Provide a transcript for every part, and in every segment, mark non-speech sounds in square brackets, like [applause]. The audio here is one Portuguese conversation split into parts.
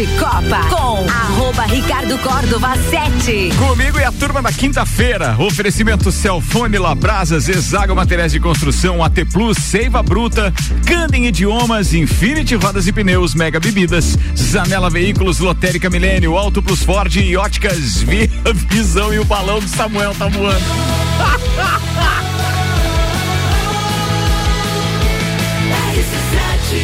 de Copa com arroba Ricardo Córdova 7. Comigo e a turma da quinta-feira. Oferecimento Celfone Labrasas, Exago Materiais de Construção, AT Plus, Seiva Bruta, Candem Idiomas, Infinity Rodas e Pneus, Mega Bebidas, Zanela Veículos, Lotérica Milênio, Auto Plus Ford e Óticas Via Visão e o balão do Samuel tá voando. [laughs]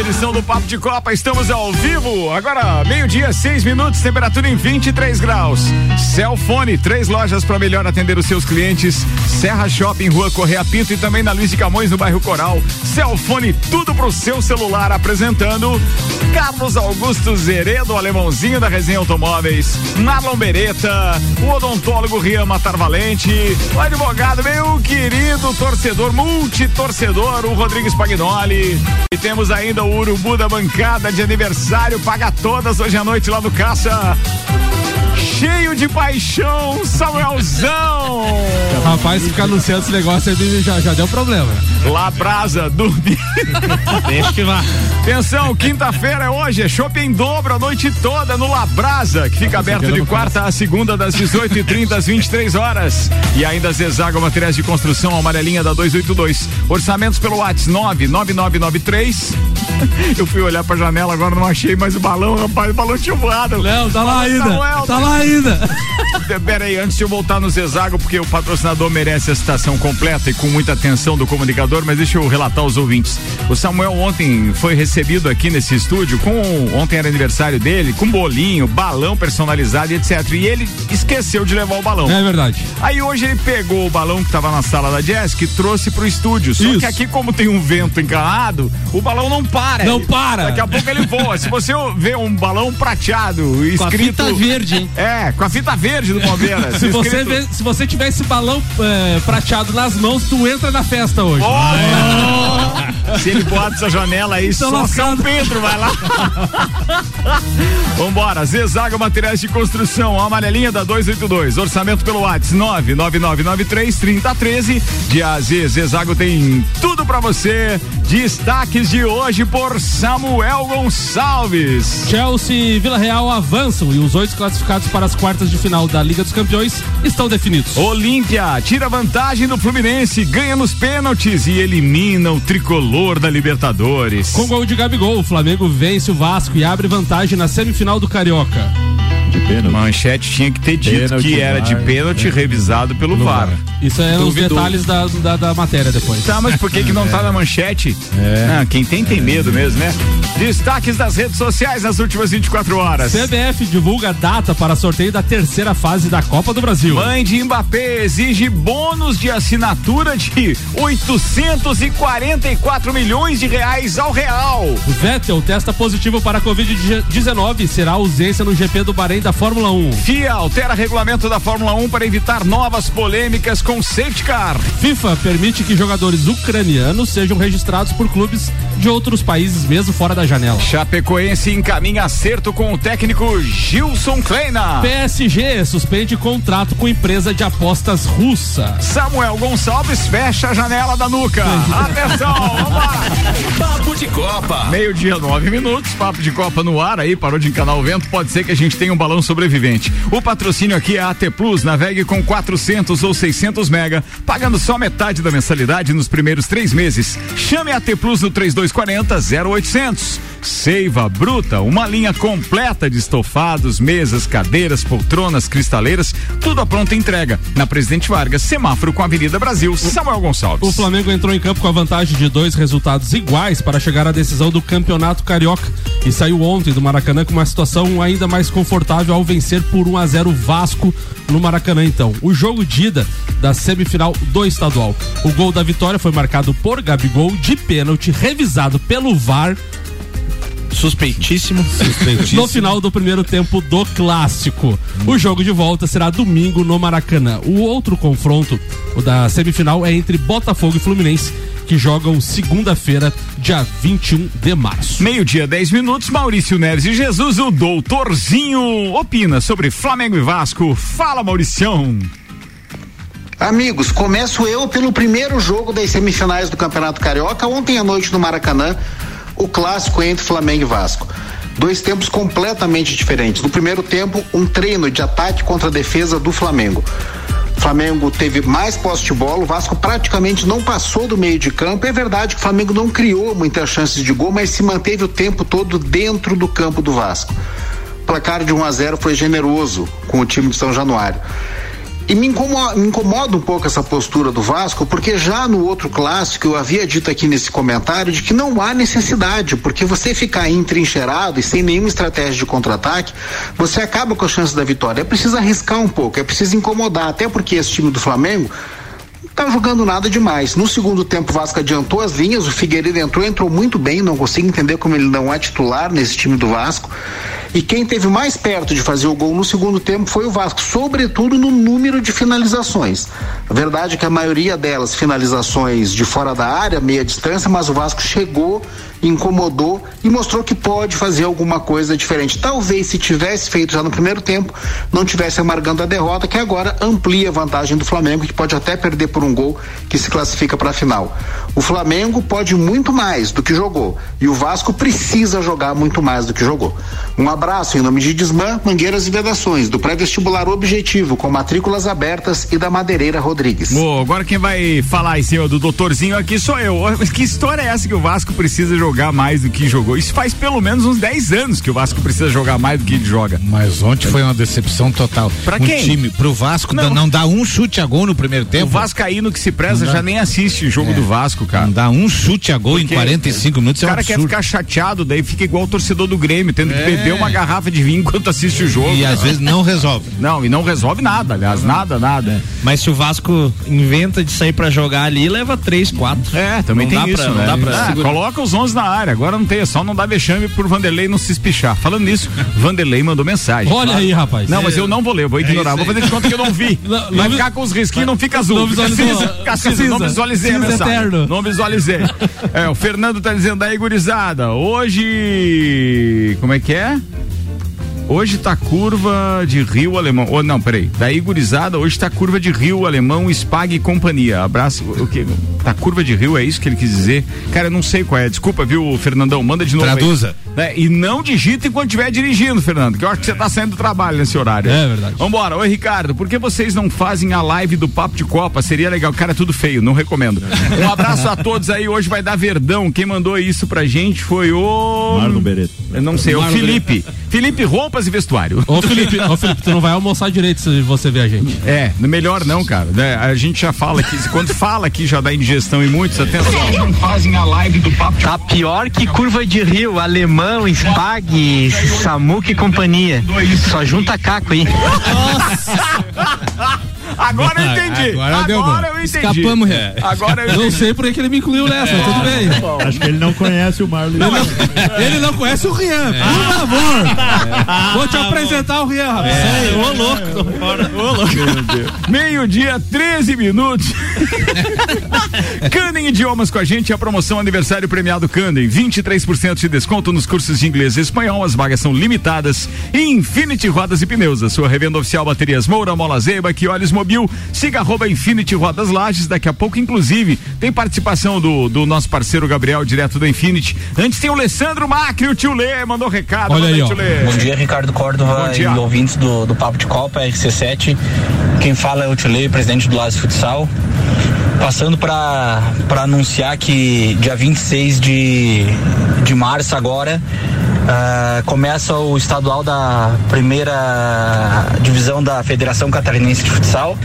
Edição do Papo de Copa. Estamos ao vivo. Agora, meio-dia, seis minutos, temperatura em 23 graus. Celfone, três lojas para melhor atender os seus clientes. Serra Shopping, Rua Correia Pinto e também na Luiz de Camões, no bairro Coral. Celfone, tudo pro seu celular, apresentando Carlos Augusto Zeredo, alemãozinho da Resenha Automóveis. Marlon Beretta, o odontólogo Rian Matar Valente, o advogado, meu querido torcedor, multitorcedor, o Rodrigues Pagnoli. E temos ainda o urubu da bancada de aniversário, paga todas hoje à noite lá no Caça cheio de paixão, Samuelzão. Rapaz, ficar anunciando esse negócio já, já deu problema. Lá brasa, dormir. Deixa que vá. Atenção, quinta-feira é hoje, é shopping dobro a noite toda no Labrasa, que fica aberto de quarta a segunda das 18h30 às 23 horas. E ainda Zezago Materiais de Construção, amarelinha da 282. Orçamentos pelo WhatsApp 99993. [laughs] Eu fui olhar pra janela, agora não achei mais o balão, rapaz, o balão tinha voado. Não, tá lá ainda. Samuel, tá lá ainda. Pera aí, antes de eu voltar no Zezago, porque o patrocinador merece a citação completa e com muita atenção do comunicador, mas deixa eu relatar aos ouvintes. O Samuel ontem foi recebido aqui nesse estúdio com ontem era aniversário dele, com bolinho, balão personalizado e etc. E ele esqueceu de levar o balão. É verdade. Aí hoje ele pegou o balão que estava na sala da Jessica e trouxe pro estúdio. Só Isso. que aqui, como tem um vento encanado, o balão não para. Não para. Daqui a pouco ele voa. Se você [laughs] vê um balão prateado escrito. Com a fita verde, hein? É, com a fita verde do Palmeiras. [laughs] se, você vê, se você tiver esse balão é, prateado nas mãos, tu entra na festa hoje. Oh! [laughs] Se ele bota essa janela aí, Tô só lascado. São Pedro vai lá. [laughs] Vambora, Zezaga Materiais de Construção, amarelinha da 282, orçamento pelo WhatsApp 99993 3013. De AZ, Zezago tem tudo pra você. Destaques de hoje por Samuel Gonçalves. Chelsea e Vila Real avançam e os oito classificados para as quartas de final da Liga dos Campeões estão definidos. Olímpia tira vantagem do Fluminense, ganha nos pênaltis e elimina o tricolor da Libertadores. Com gol de Gabigol, o Flamengo vence o Vasco e abre vantagem na semifinal do Carioca de pênalti. Manchete tinha que ter dito pênalti, que era de pênalti é. revisado pelo VAR. Isso é os detalhes da, da, da, matéria depois. Tá, mas por que que não tá é. na manchete? É. Ah, quem tem tem medo mesmo, né? Destaques das redes sociais nas últimas 24 horas. CBF divulga data para sorteio da terceira fase da Copa do Brasil. Mãe de Mbappé exige bônus de assinatura de 844 milhões de reais ao real. Vettel testa positivo para a Covid-19 e será ausência no GP do Bahrein da Fórmula 1. FIA altera regulamento da Fórmula 1 para evitar novas polêmicas com safety car. FIFA permite que jogadores ucranianos sejam registrados por clubes de outros países, mesmo fora da janela. Chapecoense encaminha acerto com o técnico Gilson Kleina. PSG suspende contrato com empresa de apostas russa. Samuel Gonçalves fecha a janela da nuca. [laughs] Atenção, vamos Papo de Copa. Meio-dia, nove minutos. Papo de Copa no ar aí, parou de encanar o vento. Pode ser que a gente tenha um balão balão sobrevivente. O patrocínio aqui é AT Plus, navegue com 400 ou 600 mega, pagando só metade da mensalidade nos primeiros três meses. Chame a AT Plus no 3240 0800. Seiva Bruta, uma linha completa de estofados, mesas, cadeiras, poltronas, cristaleiras, tudo a pronta entrega. Na Presidente Vargas, semáforo com a Avenida Brasil, Samuel Gonçalves. O Flamengo entrou em campo com a vantagem de dois resultados iguais para chegar à decisão do Campeonato Carioca e saiu ontem do Maracanã com uma situação ainda mais confortável ao vencer por 1 a 0 Vasco no Maracanã então. O jogo de ida da semifinal do estadual. O gol da vitória foi marcado por Gabigol de pênalti, revisado pelo VAR Suspeitíssimo. Suspeitíssimo. No final do primeiro tempo do clássico. O jogo de volta será domingo no Maracanã. O outro confronto, o da semifinal, é entre Botafogo e Fluminense que jogam segunda-feira, dia 21 de março. Meio-dia, 10 minutos. Maurício Neves e Jesus, o doutorzinho, opina sobre Flamengo e Vasco. Fala, Mauricião. Amigos, começo eu pelo primeiro jogo das semifinais do Campeonato Carioca, ontem à noite no Maracanã, o clássico entre Flamengo e Vasco. Dois tempos completamente diferentes. No primeiro tempo, um treino de ataque contra a defesa do Flamengo. O Flamengo teve mais posse de bola, o Vasco praticamente não passou do meio de campo. É verdade que o Flamengo não criou muitas chances de gol, mas se manteve o tempo todo dentro do campo do Vasco. O placar de 1 a 0 foi generoso com o time de São Januário. E me incomoda, me incomoda, um pouco essa postura do Vasco, porque já no outro clássico eu havia dito aqui nesse comentário de que não há necessidade, porque você ficar entrincheirado e sem nenhuma estratégia de contra-ataque, você acaba com a chance da vitória. É preciso arriscar um pouco, é preciso incomodar, até porque esse time do Flamengo tá jogando nada demais. No segundo tempo, o Vasco adiantou as linhas, o Figueiredo entrou, entrou muito bem, não consigo entender como ele não é titular nesse time do Vasco. E quem teve mais perto de fazer o gol no segundo tempo foi o Vasco, sobretudo no número de finalizações. A verdade é que a maioria delas finalizações de fora da área, meia distância, mas o Vasco chegou incomodou e mostrou que pode fazer alguma coisa diferente. Talvez se tivesse feito já no primeiro tempo, não tivesse amargando a derrota, que agora amplia a vantagem do Flamengo, que pode até perder por um gol que se classifica para a final. O Flamengo pode muito mais do que jogou e o Vasco precisa jogar muito mais do que jogou. Um abraço em nome de Desmã, Mangueiras e Vedações, do pré-vestibular Objetivo, com matrículas abertas e da Madeireira Rodrigues. Bom, agora quem vai falar em cima do doutorzinho aqui sou eu. Que história é essa que o Vasco precisa jogar? mais do que jogou. Isso faz pelo menos uns 10 anos que o Vasco precisa jogar mais do que ele joga. Mas ontem foi uma decepção total. Pra quem? O time, pro Vasco não, não dá um chute a gol no primeiro tempo. O Vascaíno que se preza já nem assiste jogo é. do Vasco, cara. Não dá um chute a gol Porque em 45 minutos. O é cara um quer ficar chateado, daí fica igual o torcedor do Grêmio, tendo é. que beber uma garrafa de vinho enquanto assiste o jogo. E às vezes não resolve. Não, e não resolve nada, aliás, nada, nada. É. Mas se o Vasco inventa de sair para jogar ali, leva três, quatro. É, também não tem isso, pra, né? Não dá pra ah, coloca os 11 na área, agora não tem é só não dar vexame por Vanderlei não se espichar. Falando nisso, Vanderlei mandou mensagem. Olha claro. aí, rapaz. Não, mas eu não vou ler, eu vou ignorar. É vou fazer de conta que eu não vi. [laughs] Não, Vai ficar com os risquinhos, não fica azul. Não visualizou. Fica cinza, não visualizei a mensagem. Eterno. Não visualizei. é, o Fernando tá dizendo aí, gurizada, hoje. Como é que é? Hoje tá curva de Rio Alemão. Oh, não, peraí. Daí, gurizada, hoje tá curva de Rio Alemão, Spag e companhia. Abraço. O que? Tá curva de Rio, é isso que ele quis dizer? Cara, eu não sei qual é. Desculpa, viu, Fernandão? Manda de novo. Traduza. É, e não digite enquanto estiver dirigindo, Fernando, que eu acho que você tá saindo do trabalho nesse horário. É verdade. Vambora. Oi, Ricardo, por que vocês não fazem a live do Papo de Copa? Seria legal. Cara, é tudo feio, não recomendo. Um abraço a todos aí. Hoje vai dar verdão. Quem mandou isso pra gente foi o. Marlon Bereto. Eu não sei, Marlon o Felipe. Bereto. Felipe Roupas e Vestuário. Ô Felipe, ô Felipe, tu não vai almoçar direito se você ver a gente. É, melhor não, cara. É, a gente já fala aqui, quando fala aqui já dá indigestão em muitos, atenção. Não fazem a live do papo. Tá pior que curva de rio, alemão, Spag, Samuca e companhia. Só junta caco aí. Nossa! [laughs] Agora eu entendi. Agora, Agora eu entendi. Escapamos, é. Agora eu Não sei por que ele me incluiu nessa, é. tudo bem. Acho que ele não conhece o Marlon. Ele não, ele não conhece o Rian, é. por favor. É. Vou te apresentar o Rian, rapaz. É. Ô louco. Ô louco. Meio-dia, 13 minutos. [laughs] Canem Idiomas com a gente, a promoção aniversário premiado Canem. 23% de desconto nos cursos de inglês e espanhol. As vagas são limitadas. Infinity Rodas e Pneus, a sua revenda oficial Baterias Moura, Mola Zeba, que olhos Mobil. Siga arroba Infinity Rodas Lages. Daqui a pouco, inclusive, tem participação do, do nosso parceiro Gabriel, direto da Infinity. Antes tem o Alessandro Macri, o tio Lê, mandou recado. Olha aí, tio Lê. Bom dia, Ricardo Córdova dia. e ouvintes do, do Papo de Copa, RC7. Quem fala é o tio Lê, presidente do Lages Futsal. Passando para anunciar que dia 26 de, de março agora Uh, começa o estadual da primeira divisão da Federação Catarinense de Futsal,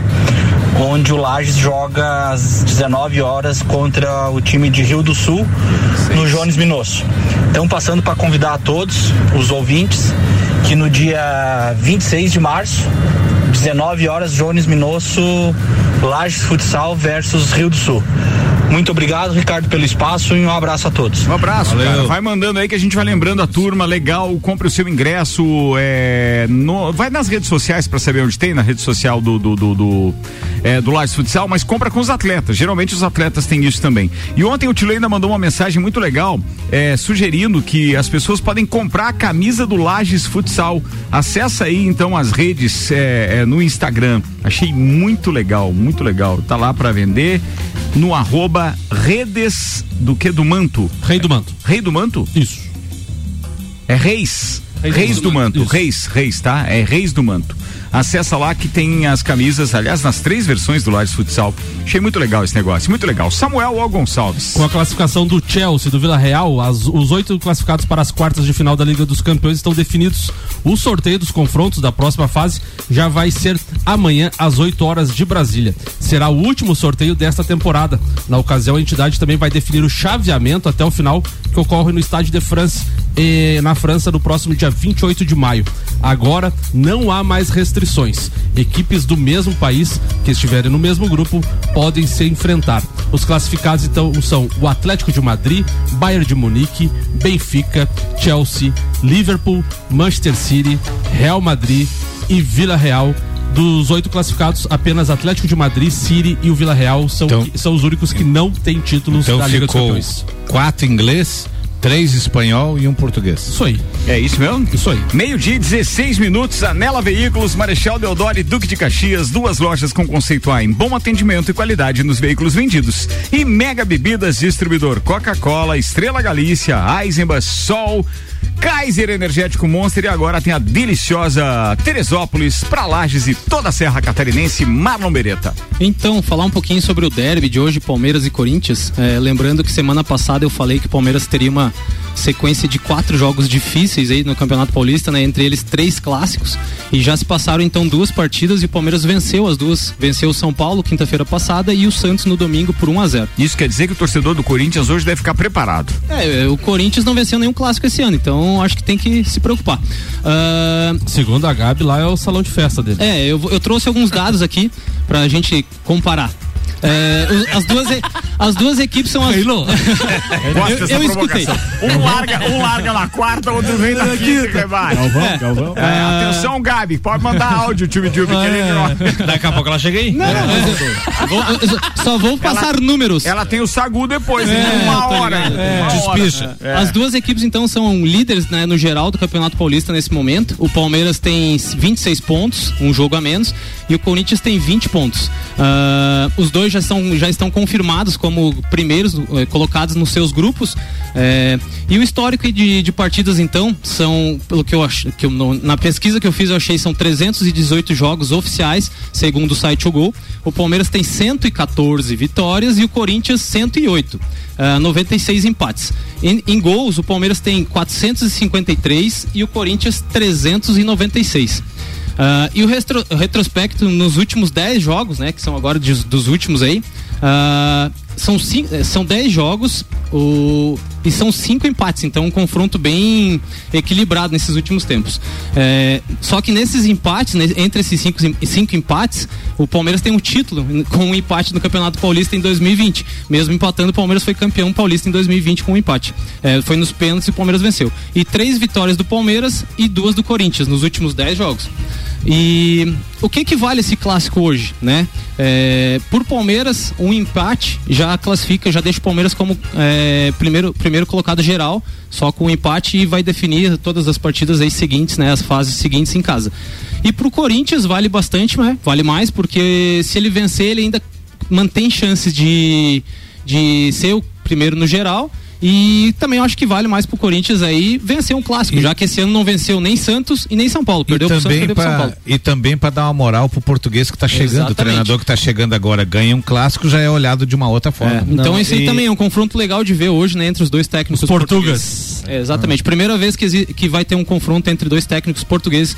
onde o Lages joga às 19 horas contra o time de Rio do Sul, no Jones Minosso. Então, passando para convidar a todos os ouvintes que no dia 26 de março, 19 horas, Jones Minosso, Lages Futsal versus Rio do Sul. Muito obrigado, Ricardo, pelo espaço e um abraço a todos. Um abraço, Valeu. cara. Vai mandando aí que a gente vai lembrando a turma, legal, compre o seu ingresso, é, no, vai nas redes sociais para saber onde tem, na rede social do do, do, do, é, do Lages Futsal, mas compra com os atletas. Geralmente os atletas têm isso também. E ontem o Tilo ainda mandou uma mensagem muito legal, é, sugerindo que as pessoas podem comprar a camisa do Lages Futsal. Acessa aí então as redes é, é, no Instagram. Achei muito legal, muito legal. Tá lá para vender no arroba redes do que do manto. Rei do manto. Rei do manto? Isso. É Reis. Reis, Reis do, do, Manto. manto. Reis, Reis, tá? É Reis do Manto. Acessa lá que tem as camisas, aliás, nas três versões do Lages Futsal. Achei muito legal esse negócio, muito legal. Samuel ou Gonçalves? Com a classificação do Chelsea, do Vila Real, as, os oito classificados para as quartas de final da Liga dos Campeões estão definidos. O sorteio dos confrontos da próxima fase já vai ser amanhã às 8 horas de Brasília. Será o último sorteio desta temporada. Na ocasião, a entidade também vai definir o chaveamento até o final, que ocorre no Estádio de France, eh, na França, no próximo dia 28 de maio. Agora não há mais restrições. Equipes do mesmo país que estiverem no mesmo grupo podem se enfrentar. Os classificados então são o Atlético de Madrid, Bayern de Munique, Benfica, Chelsea, Liverpool, Manchester City, Real Madrid e Vila Real dos oito classificados, apenas Atlético de Madrid, City e o Vila Real são, então, são os únicos que não têm títulos então da Liga ficou dos Campeões. Quatro inglês, três espanhol e um português. Isso aí. É isso mesmo? Isso aí. Meio-dia, 16 minutos, Anela Veículos, Marechal Deodoro e Duque de Caxias, duas lojas com conceito A em bom atendimento e qualidade nos veículos vendidos. E Mega Bebidas, distribuidor Coca-Cola, Estrela Galícia, Eisenbach, Sol, Kaiser Energético Monster e agora tem a deliciosa Teresópolis, pra Lages e toda a Serra Catarinense, Marlon Beretta. Então, falar um pouquinho sobre o derby de hoje, Palmeiras e Corinthians. É, lembrando que semana passada eu falei que o Palmeiras teria uma sequência de quatro jogos difíceis aí no Campeonato Paulista, né? Entre eles três clássicos. E já se passaram então duas partidas e o Palmeiras venceu as duas. Venceu o São Paulo quinta-feira passada e o Santos no domingo por 1 a 0 Isso quer dizer que o torcedor do Corinthians hoje deve ficar preparado. É, o Corinthians não venceu nenhum clássico esse ano, então acho que tem que se preocupar. Uh... Segundo a Gabi, lá é o salão de festa dele. É, eu, eu trouxe alguns dados aqui pra gente comparar. É, as, duas, as duas equipes são as. [laughs] eu, eu escutei. Um larga, um larga na quarta, outro vem na quinta. Galvão, é. Galvão. É, é, atenção, Gabi, pode mandar áudio, Tube Tube. É. [laughs] Daqui a pouco ela chega aí. Não, não, mas vou, só vou passar ela, números. Ela tem o Sagu depois, é, uma hora. É, Despicha. As duas equipes, então, são líderes né, no geral do Campeonato Paulista nesse momento. O Palmeiras tem 26 pontos, um jogo a menos, e o Corinthians tem 20 pontos. Uh, os dois já, são, já estão confirmados como primeiros eh, colocados nos seus grupos. Eh, e o histórico de, de partidas, então, são, pelo que eu acho, que eu, na pesquisa que eu fiz, eu achei são 318 jogos oficiais, segundo o site O Gol. O Palmeiras tem 114 vitórias e o Corinthians 108. Uh, 96 empates. Em, em, gols, o Palmeiras tem 453 e o Corinthians 396. Uh, e o retro, retrospecto nos últimos 10 jogos, né? Que são agora de, dos últimos aí. Uh, são, cinco, eh, são 10 jogos o, e são cinco empates, então um confronto bem equilibrado nesses últimos tempos. É, só que nesses empates, né, entre esses cinco, cinco empates, o Palmeiras tem um título com um empate no Campeonato Paulista em 2020. Mesmo empatando, o Palmeiras foi campeão paulista em 2020 com um empate. É, foi nos pênaltis e o Palmeiras venceu. E três vitórias do Palmeiras e duas do Corinthians nos últimos 10 jogos. E o que que vale esse clássico hoje, né? É, por Palmeiras, um empate já classifica, já deixa o Palmeiras como é, primeiro, primeiro colocado geral, só com um empate e vai definir todas as partidas aí seguintes, né? As fases seguintes em casa. E pro Corinthians vale bastante, né? Vale mais, porque se ele vencer, ele ainda mantém chances de, de ser o primeiro no geral e também acho que vale mais pro Corinthians aí vencer um clássico, e, já que esse ano não venceu nem Santos e nem São Paulo. Perdeu e também pro Santos, pra, São Paulo. E também para dar uma moral pro português que tá chegando. Exatamente. O treinador que tá chegando agora ganha um clássico, já é olhado de uma outra forma. É, então esse aí também é um confronto legal de ver hoje, né, entre os dois técnicos portugueses. É, exatamente. Ah. Primeira vez que, que vai ter um confronto entre dois técnicos portugueses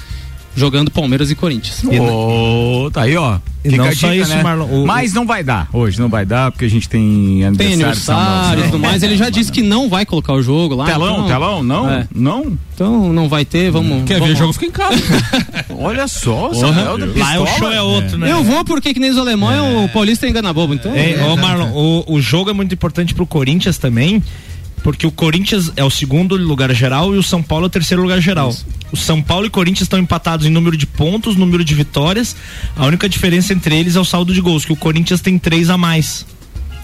jogando Palmeiras e Corinthians. Oh, tá aí, ó. Não dica, só isso, né? Marlon. O, Mas não vai dar hoje, não vai dar, porque a gente tem aniversário. Tem aniversário e tudo mais. Ele já disse que não vai colocar o jogo lá. Telão, então, telão? Não? É. Não? Então não vai ter, vamos. Quer vamos... ver jogo, fica em casa. [laughs] Olha só, Lá o show é outro, é. né? Eu vou porque que nem os alemães, é. o Paulista engana bobo, então. É, ô Marlon, o, o jogo é muito importante pro Corinthians também, porque o Corinthians é o segundo lugar geral e o São Paulo é o terceiro lugar geral. Isso. O São Paulo e Corinthians estão empatados em número de pontos, número de vitórias. A única diferença entre eles é o saldo de gols, que o Corinthians tem três a mais.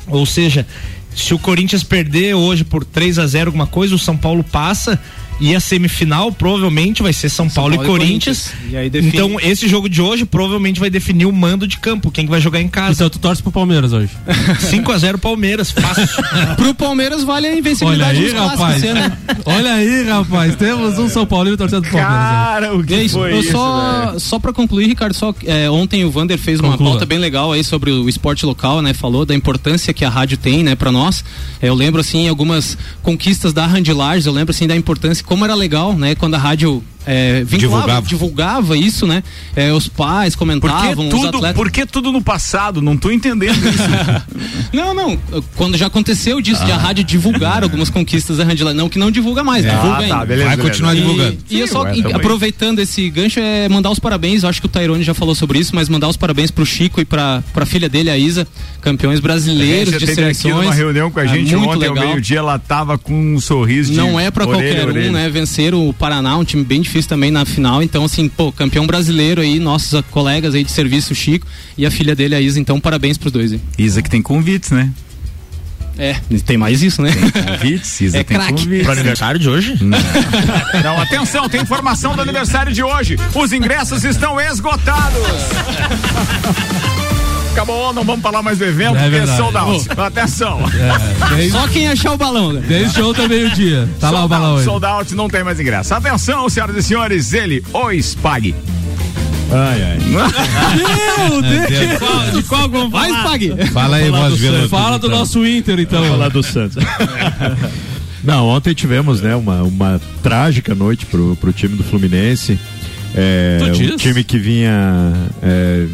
Ou seja, se o Corinthians perder hoje por 3 a 0 alguma coisa, o São Paulo passa e a semifinal provavelmente vai ser São, São Paulo, Paulo, e Corinthians. E define... Então, esse jogo de hoje provavelmente vai definir o mando de campo, quem que vai jogar em casa. Então, tu torce pro Palmeiras hoje. [laughs] 5 a 0 Palmeiras, fácil. [laughs] pro Palmeiras vale a invencibilidade Olha aí, rapaz. [laughs] Olha aí, rapaz. Temos um São Paulo torcendo pro Palmeiras. Cara, o que é isso, foi isso, só, só pra concluir, Ricardo, só, é, ontem o Vander fez Conclua. uma pauta bem legal aí sobre o esporte local, né? Falou da importância que a rádio tem, né, pra nós. É, eu lembro, assim, algumas conquistas da Randy Lages, eu lembro, assim, da importância, como era legal, né? Quando a rádio é, vinculava, divulgava. divulgava isso, né? É, os pais comentavam, por tudo, os atletas. Por que tudo no passado? Não tô entendendo isso. [laughs] não, não. Quando já aconteceu disso, ah. de a rádio divulgar algumas conquistas da Randila. Não que não divulga mais, é. divulga ah, tá, beleza, Vai beleza. continuar e, divulgando. E, Sim, eu só, ué, aproveitando esse gancho, é mandar os parabéns. Eu acho que o Tairone já falou sobre isso, mas mandar os parabéns pro Chico e pra, pra filha dele, a Isa, campeões brasileiros de seleções. Aqui uma reunião com a é gente é, ontem legal. ao meio-dia, ela tava com um sorriso de Não é pra orelha, qualquer orelha. um, né? Vencer o Paraná, um time bem difícil também na final então, assim, pô, campeão brasileiro aí, nossos colegas aí de serviço, Chico, e a filha dele, a Isa. Então, parabéns pros dois. Hein? Isa que tem convites, né? É, tem mais isso, né? Tem convites, Isa é tem crack. convites. Pro aniversário de hoje? Não. não, atenção, tem informação do aniversário de hoje. Os ingressos estão esgotados. Acabou, não vamos falar mais do evento, é porque é sold out. Atenção. É, desde... Só quem achar o balão. Né? Desde ontem meio-dia. Tá sold lá o balão out, Sold out, não tem mais ingresso. Atenção, senhoras e senhores, ele, o Spag. Ai, ai. Meu [laughs] Deus! De qual, de qual vamos Vai, Spag. Fala aí, voz do Fala do então. nosso Inter, então. Falar do Santos. [laughs] Não, ontem tivemos, né, uma, uma trágica noite pro, pro time do Fluminense. É, um time que vinha é,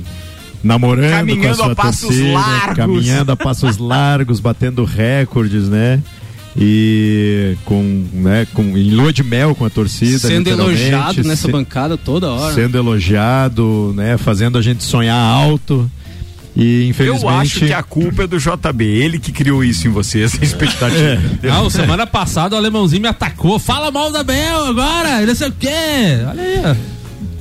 namorando caminhando com a sua a passos torcida, largos. caminhando a passos largos, batendo recordes, né? E com, né, com em lua de mel com a torcida, sendo elogiado nessa se, bancada toda hora. Sendo elogiado, né, fazendo a gente sonhar alto. E infelizmente. Eu acho que a culpa é do JB, ele que criou isso em você, essa expectativa. É. Não, semana passada o alemãozinho me atacou. Fala mal da Bel agora, não sei o quê. Olha aí.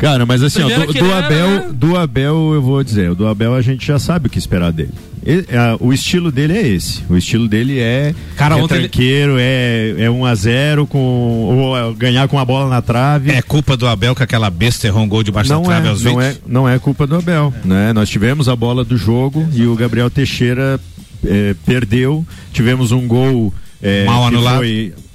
Cara, mas assim, ó, do, do, Abel, né? do Abel eu vou dizer, o do Abel a gente já sabe o que esperar dele. Ele, a, o estilo dele é esse. O estilo dele é Cara, é tranqueiro, ele... é, é 1 a 0 com ou é, ganhar com a bola na trave. É culpa do Abel que aquela besta errou um gol debaixo não da trave é, aos não é, não é culpa do Abel, é. né? Nós tivemos a bola do jogo e o Gabriel Teixeira é, perdeu. Tivemos um gol é, mal anulado.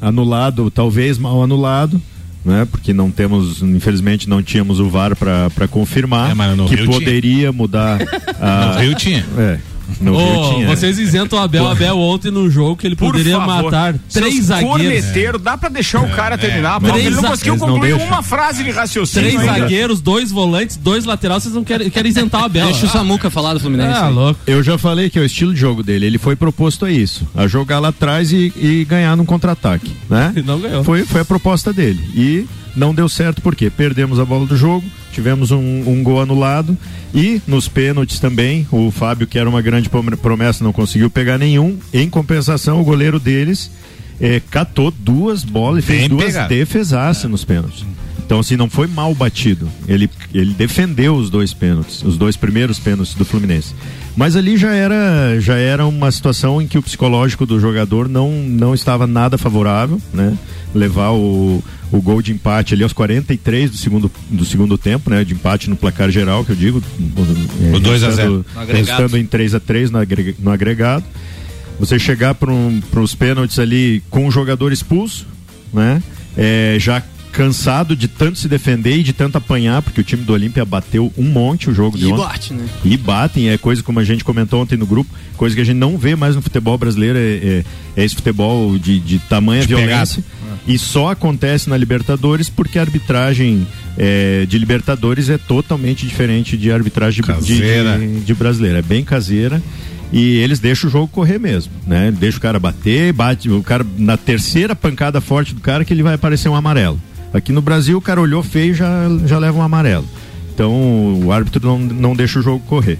anulado, talvez mal anulado né? Porque não temos, infelizmente, não tínhamos o VAR para confirmar é, que Rio poderia tinha. mudar. [laughs] A... No Rio tinha. É. No oh, Rio tinha. Vocês isentam o Abel, Pô. Abel ontem no jogo que ele Por poderia favor. matar três zagueiros. Corneteiro, dá pra deixar o cara é. terminar. É. Ele não conseguiu concluir uma frase de raciocínio. Três ainda. zagueiros, dois volantes, dois laterais, vocês não querem, querem isentar o Abel. Deixa o Samuca falar do Fluminense. Ah, louco. Eu já falei que é o estilo de jogo dele. Ele foi proposto a isso, a jogar lá atrás e, e ganhar num contra-ataque, né? E não ganhou. Foi, foi a proposta dele. E não deu certo porque perdemos a bola do jogo, tivemos um, um gol anulado e nos pênaltis também, o Fábio, que era uma grande promessa, não conseguiu pegar nenhum. Em compensação, o goleiro deles é, catou duas bolas e fez duas defesaças é. nos pênaltis. Então, assim, não foi mal batido. Ele, ele defendeu os dois pênaltis, os dois primeiros pênaltis do Fluminense. Mas ali já era, já era uma situação em que o psicológico do jogador não, não estava nada favorável, né? Levar o, o gol de empate ali aos 43 do segundo, do segundo tempo, né? De empate no placar geral, que eu digo. É, o 2 a 0 Estando em 3 a 3 no, no agregado. Você chegar para um, os pênaltis ali com o jogador expulso, né? É, já cansado de tanto se defender e de tanto apanhar, porque o time do Olímpia bateu um monte o jogo e de ontem. E bate, né? E batem, é coisa como a gente comentou ontem no grupo, coisa que a gente não vê mais no futebol brasileiro, é, é, é esse futebol de, de tamanha de violência. E só acontece na Libertadores porque a arbitragem é, de Libertadores é totalmente diferente de arbitragem de, de, de brasileira. É bem caseira e eles deixam o jogo correr mesmo, né? Deixa o cara bater, bate o cara na terceira pancada forte do cara que ele vai aparecer um amarelo. Aqui no Brasil o cara olhou feio já já leva um amarelo. Então o árbitro não, não deixa o jogo correr.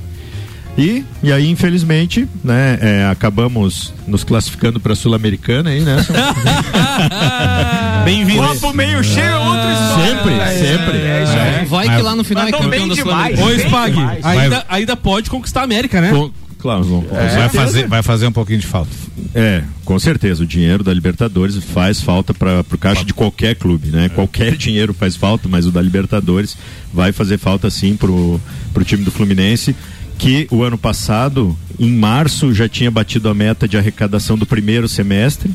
E, e aí, infelizmente, né, é, acabamos nos classificando para a Sul-Americana aí, né? [laughs] Bem-vindo. Copo meio cheio, é outra história. Sempre, é, sempre. É, é, Vai que lá no final é campeão da Sul-Americana. Ô, Spag, ainda, ainda pode conquistar a América, né? Com, Claro, é, vai, fazer, vai fazer um pouquinho de falta. É, com certeza. O dinheiro da Libertadores faz falta para o caixa de qualquer clube, né? É. Qualquer [laughs] dinheiro faz falta, mas o da Libertadores vai fazer falta sim pro, pro time do Fluminense que o ano passado, em março, já tinha batido a meta de arrecadação do primeiro semestre.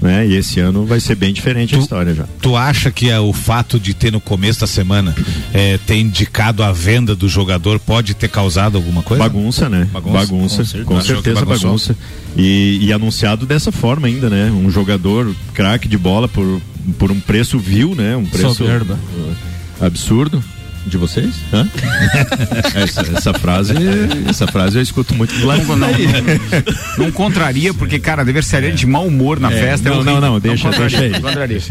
Né? E esse ano vai ser bem diferente tu, a história já. Tu acha que é o fato de ter no começo da semana é, ter indicado a venda do jogador pode ter causado alguma coisa? Bagunça, né? Bagunça, bagunça com certeza, com certeza bagunça. E, e, anunciado dessa forma ainda, né? Um jogador craque de bola por, por um preço vil, né? Um preço Soberba. absurdo de vocês? Hã? [laughs] essa, essa, frase, essa frase eu escuto muito do lado. Não, não, não, não, contraria, porque, cara, adversaria de mau humor na é, festa. Não, é não, não, deixa, deixa aí.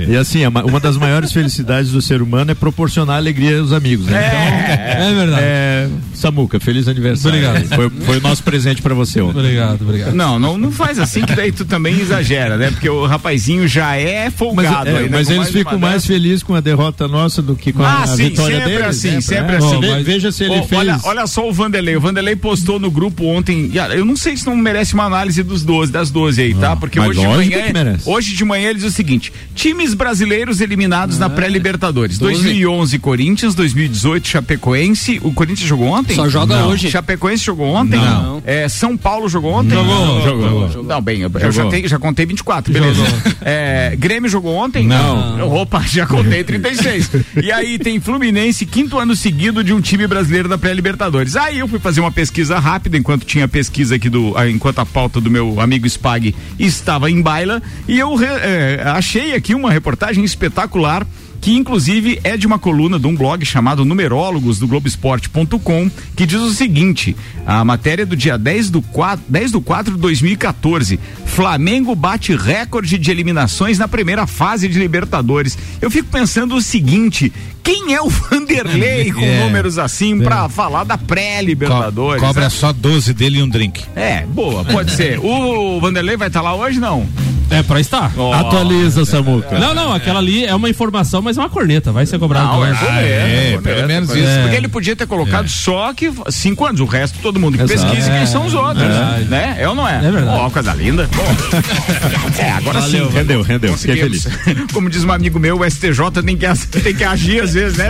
E assim, uma das maiores felicidades do ser humano é proporcionar alegria aos amigos. Né? É, então, é, verdade. É, Samuca, feliz aniversário. Obrigado. Foi, foi o nosso presente para você ontem. Obrigado, obrigado. Não, não, não faz assim que daí tu também exagera, né? Porque o rapazinho já é folgado. Mas, é, aí, né? mas eles ficam mais felizes com a derrota nossa do que com ah, a, sim, vitória deles. Assim, assim, sempre assim. Oh, mas... Veja se ele oh, fez. Olha, olha só o Vanderlei. O Vanderlei postou no grupo ontem. Eu não sei se não merece uma análise dos 12, das 12 aí, tá? Porque hoje de manhã. Hoje de manhã ele diz o seguinte: times brasileiros eliminados ah, na pré-Libertadores. 2011 Corinthians, 2018 Chapecoense. O Corinthians jogou ontem? Só joga não. hoje. Chapecoense jogou ontem? Não. É, São Paulo jogou ontem? Jogou. Jogou. jogou. Não, bem, eu, eu já, tenho, já contei 24, beleza. É, Grêmio jogou ontem? Não. Opa, já contei 36. [laughs] e aí tem Fluminense, quinto ano seguido de um time brasileiro da pré-Libertadores. Aí eu fui fazer uma pesquisa rápida enquanto tinha pesquisa aqui do, enquanto a pauta do meu amigo Spag estava em baila e eu é, achei aqui uma reportagem espetacular que inclusive é de uma coluna de um blog chamado Numerólogos do Globoesporte.com, que diz o seguinte: a matéria do dia 10 do 4, 10 do 4 de 2014. Flamengo bate recorde de eliminações na primeira fase de Libertadores. Eu fico pensando o seguinte: quem é o Vanderlei com é, números assim é. pra falar da pré-Libertadores? Co cobra né? só 12 dele e um drink. É, boa, pode ser. O Vanderlei vai estar tá lá hoje, não? É, pra estar. Oh, Atualiza, Samuca. Não, não, aquela ali é uma informação, mas é uma corneta, vai ser cobrado. Não, é, ah, é, é, pelo menos isso. É. Porque ele podia ter colocado é. só que cinco anos, o resto todo mundo que pesquisa quem são os outros, né? É ou não é? É verdade. Ó, oh, coisa linda. [laughs] é, agora Valeu, sim. Rendeu, rendeu. Fiquei feliz. [laughs] Como diz um amigo meu, o STJ tem que, tem que agir às vezes, né?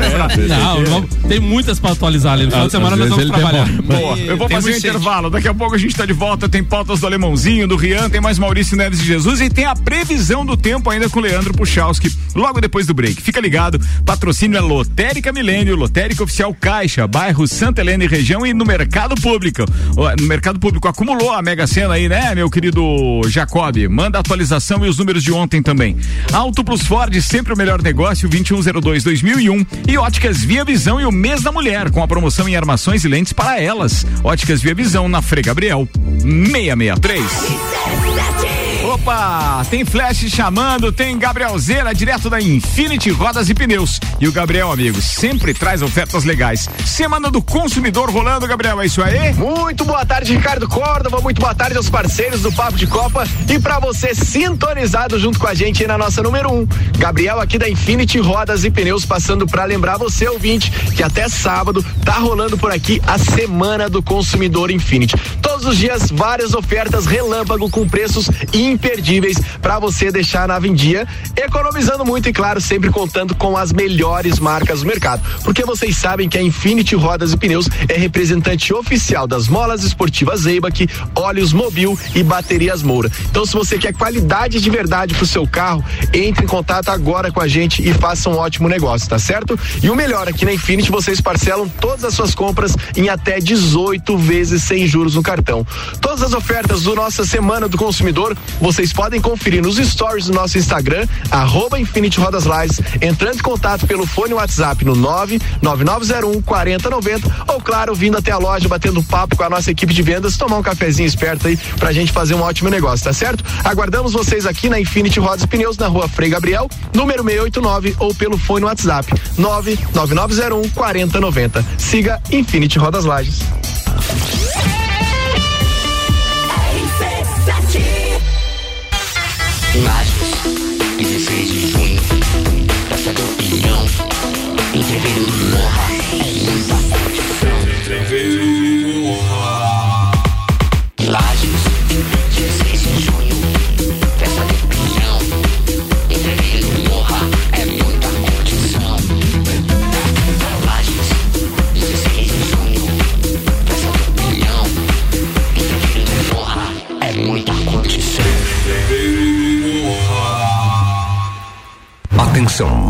Não, tem muitas pra atualizar ali. No final de semana nós vamos trabalhar. Boa, eu vou fazer um intervalo. Daqui a pouco a gente tá de volta. Tem pautas do Alemãozinho, do Rian, tem mais Maurício Neves de Jesus e tem a previsão do tempo ainda com Leandro Puchalski, logo depois do break. Fica ligado, patrocínio é Lotérica Milênio, Lotérica Oficial Caixa, bairro Santa Helena e região e no Mercado Público. No Mercado Público acumulou a Mega Sena aí, né, meu querido Jacob? Manda a atualização e os números de ontem também. Auto Plus Ford, sempre o melhor negócio, 2102-2001 e Óticas Via Visão e o mês da mulher, com a promoção em armações e lentes para elas. Óticas Via Visão na Frei Gabriel 663. Opa, tem flash chamando, tem Gabriel Zera direto da Infinity Rodas e Pneus. E o Gabriel, amigos, sempre traz ofertas legais. Semana do consumidor rolando, Gabriel, é isso aí? Muito boa tarde, Ricardo Córdova, muito boa tarde aos parceiros do Papo de Copa e para você sintonizado junto com a gente aí na nossa número 1. Um. Gabriel aqui da Infinity Rodas e Pneus passando para lembrar você, ouvinte, que até sábado tá rolando por aqui a Semana do Consumidor Infinity. Todos os dias, várias ofertas relâmpago com preços imperdíveis para você deixar a nave em dia, economizando muito e, claro, sempre contando com as melhores marcas do mercado. Porque vocês sabem que a Infinity Rodas e Pneus é representante oficial das molas esportivas Zeibach, óleos Mobil e baterias Moura. Então, se você quer qualidade de verdade pro seu carro, entre em contato agora com a gente e faça um ótimo negócio, tá certo? E o melhor, aqui na Infinity vocês parcelam todas as suas compras em até 18 vezes sem juros no cartão então. Todas as ofertas do nossa Semana do Consumidor, vocês podem conferir nos stories do nosso Instagram, arroba Infinity Rodas Lages, entrando em contato pelo fone WhatsApp no 99901 4090 ou, claro, vindo até a loja, batendo papo com a nossa equipe de vendas, tomar um cafezinho esperto aí pra gente fazer um ótimo negócio, tá certo? Aguardamos vocês aqui na Infinity Rodas Pneus, na rua Frei Gabriel, número 689 ou pelo fone WhatsApp 99901 4090. Siga Infinity Rodas Lages. Lages, Atenção,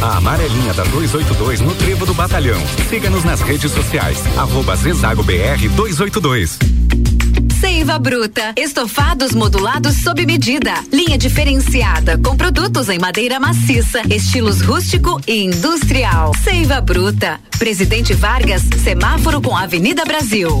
A amarelinha da 282 no Trevo do Batalhão. Siga-nos nas redes sociais. Arroba Zezago BR 282. Seiva Bruta, estofados modulados sob medida, linha diferenciada com produtos em madeira maciça, estilos rústico e industrial. Seiva Bruta, Presidente Vargas, semáforo com Avenida Brasil.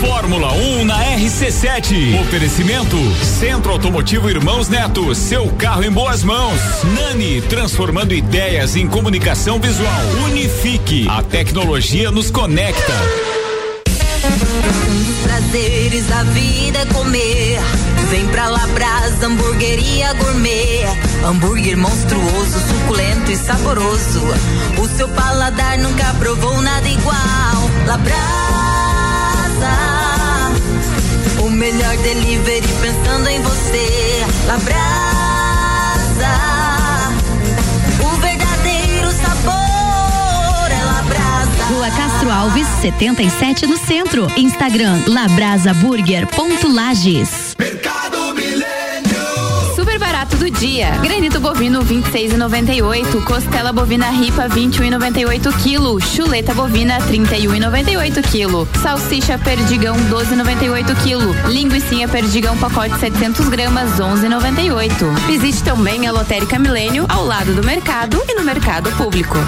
Fórmula 1 um na RC7. Oferecimento Centro Automotivo Irmãos Neto. Seu carro em boas mãos. Nani, transformando ideias em comunicação visual. Unifique. A tecnologia nos conecta. Um dos prazeres da vida é comer. Vem pra Labrasa, hamburgueria gourmet. Hambúrguer monstruoso, suculento e saboroso. O seu paladar nunca provou nada igual. Labrasa. O melhor delivery pensando em você. Labrasa. O verdadeiro sabor é Labrasa. Rua Castro Alves, 77 no centro. Instagram labrasaburger.lages. prato do dia. Granito bovino 26,98, costela bovina ripa 21,98 kg, chuleta bovina 31,98 kg, salsicha perdigão 12,98 kg, linguiça perdigão pacote 700 gramas 11,98. Visite também a Lotérica Milênio ao lado do mercado e no mercado público.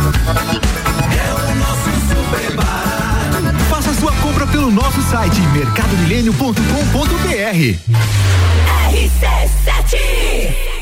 Faça sua compra pelo nosso site mercadomilênio.com.br. RC7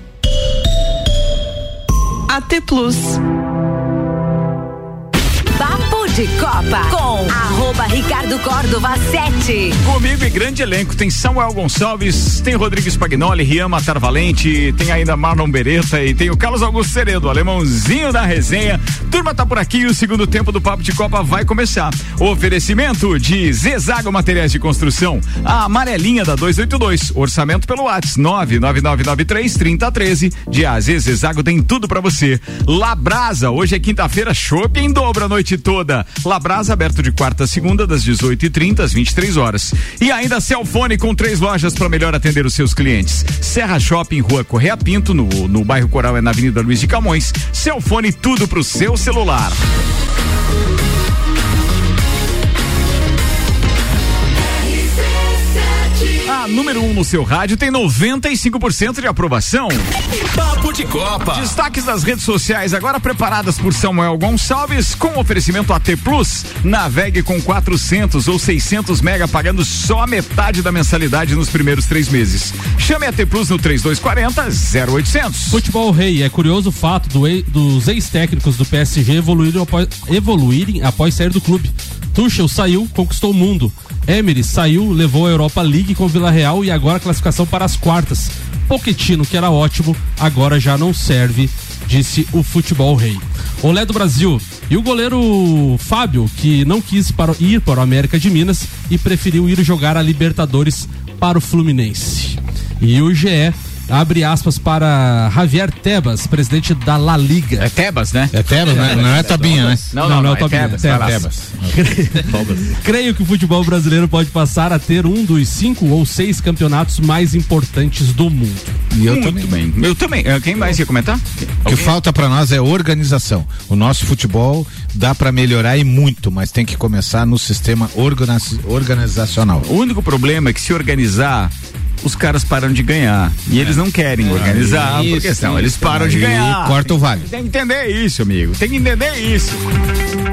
AT Plus. De Copa com arroba Ricardo Córdova 7. Comigo e grande elenco tem Samuel Gonçalves, tem Rodrigues Pagnoli, Rian Matar Valente, tem ainda Marlon Beretta e tem o Carlos Augusto Ceredo, alemãozinho da resenha. Turma tá por aqui e o segundo tempo do Papo de Copa vai começar. Oferecimento de Zezago Materiais de Construção, a amarelinha da 282, orçamento pelo WhatsApp 99993 3013. De AZ Zezago tem tudo para você. Labrasa, hoje é quinta-feira, chopp em dobro a noite toda. Labrasa aberto de quarta a segunda, das 18h30 às 23 horas. E ainda Celfone com três lojas para melhor atender os seus clientes. Serra Shopping, Rua Correia Pinto, no, no bairro Coral é na Avenida Luiz de Camões. Celfone, tudo pro seu celular. A número 1 um no seu rádio tem 95% de aprovação. Papo de Copa. Destaques das redes sociais agora preparadas por Samuel Gonçalves com oferecimento AT Plus. Navegue com 400 ou 600 mega pagando só a metade da mensalidade nos primeiros três meses. Chame AT Plus no 3240 0800. Futebol Rei, é curioso o fato do dos ex-técnicos do PSG evoluírem após, evoluírem após sair do clube. Tuchel saiu, conquistou o mundo. Emery saiu, levou a Europa League com Vila Real e agora a classificação para as quartas. Pochettino, que era ótimo, agora já não serve, disse o Futebol Rei. Olé do Brasil. E o goleiro Fábio, que não quis para, ir para o América de Minas e preferiu ir jogar a Libertadores para o Fluminense. E o GE abre aspas para Javier Tebas, presidente da La Liga. É Tebas, né? É Tebas, né? Não é Tobinha, né? Não, não, não, é o é Tobinha. Tebas, lá. Tebas. Creio que o futebol brasileiro pode passar a ter um dos cinco ou seis campeonatos mais importantes do mundo. E eu Muito bem. Eu também. Eh, Quem mais ia comentar? O que falta pra nós é organização. O nosso futebol dá pra melhorar e muito, mas tem que começar no sistema organi- organizacional. O único problema é que se organizar, os caras param de ganhar. E eles não querem organizar, isso, porque senão eles param de ganhar. corta o vale. Tem que entender isso, amigo. Tem que entender isso.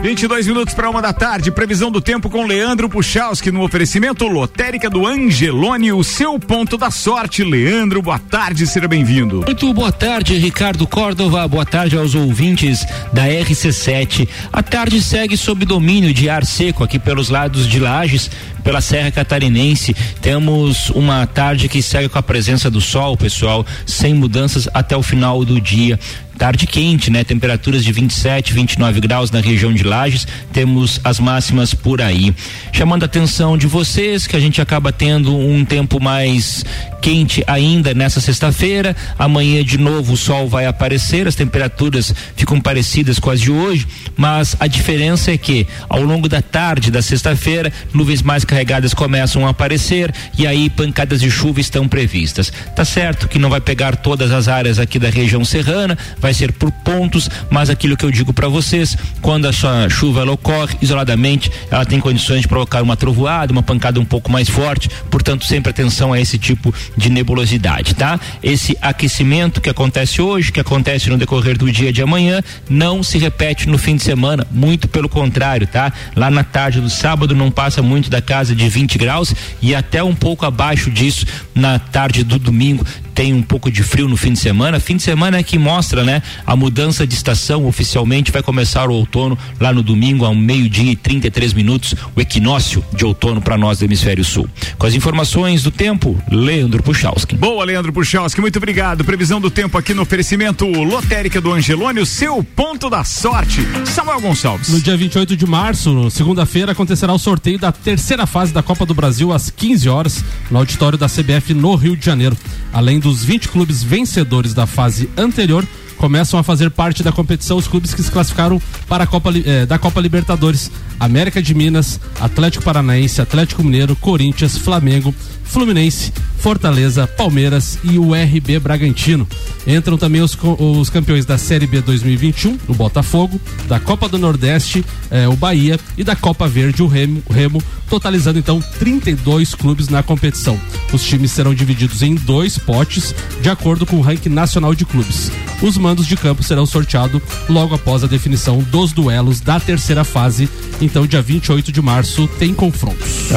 22 minutos para uma da tarde, previsão do tempo com Leandro Puchalski no oferecimento lotérica do Angelone, o seu ponto da sorte. Leandro, boa tarde, seja bem-vindo. Muito boa tarde, Ricardo Córdova. Boa tarde aos ouvintes da RC7. A tarde segue sob domínio de ar seco aqui pelos lados de Lages, pela Serra Catarinense. Temos uma tarde que segue com a presença do sol, pessoal, sem mudanças até o final do dia. Tarde quente, né? Temperaturas de 27, 29 graus na região de Lages. Temos as máximas por aí. Chamando a atenção de vocês que a gente acaba tendo um tempo mais quente ainda nessa sexta-feira. Amanhã de novo o sol vai aparecer, as temperaturas ficam parecidas com as de hoje, mas a diferença é que ao longo da tarde da sexta-feira, nuvens mais carregadas começam a aparecer e aí pancadas de chuva estão previstas. Tá certo que não vai pegar todas as áreas aqui da região serrana, vai vai ser por pontos, mas aquilo que eu digo para vocês, quando a sua chuva ela ocorre isoladamente, ela tem condições de provocar uma trovoada, uma pancada um pouco mais forte, portanto, sempre atenção a esse tipo de nebulosidade, tá? Esse aquecimento que acontece hoje, que acontece no decorrer do dia de amanhã, não se repete no fim de semana, muito pelo contrário, tá? Lá na tarde do sábado não passa muito da casa de 20 graus e até um pouco abaixo disso na tarde do domingo tem um pouco de frio no fim de semana. Fim de semana é que mostra, né? A mudança de estação oficialmente vai começar o outono lá no domingo, ao meio-dia e 33 minutos, o equinócio de outono para nós do hemisfério sul. Com as informações do tempo, Leandro Puchalski. Boa, Leandro Puchalski, muito obrigado. Previsão do tempo aqui no oferecimento Lotérica do Angelone, o seu ponto da sorte. Samuel Gonçalves. No dia 28 de março, segunda-feira, acontecerá o sorteio da terceira fase da Copa do Brasil às 15 horas no auditório da CBF no Rio de Janeiro. Além dos 20 clubes vencedores da fase anterior, começam a fazer parte da competição os clubes que se classificaram para a Copa, eh, da Copa Libertadores. América de Minas, Atlético Paranaense, Atlético Mineiro, Corinthians, Flamengo, Fluminense, Fortaleza, Palmeiras e o RB Bragantino. Entram também os, os campeões da Série B 2021, o Botafogo, da Copa do Nordeste, eh, o Bahia e da Copa Verde, o Remo, o Remo, totalizando então 32 clubes na competição. Os times serão divididos em dois potes, de acordo com o ranking nacional de clubes. Os mandos de campo serão sorteados logo após a definição dos duelos da terceira fase. Então, dia 28 de março, tem confrontos.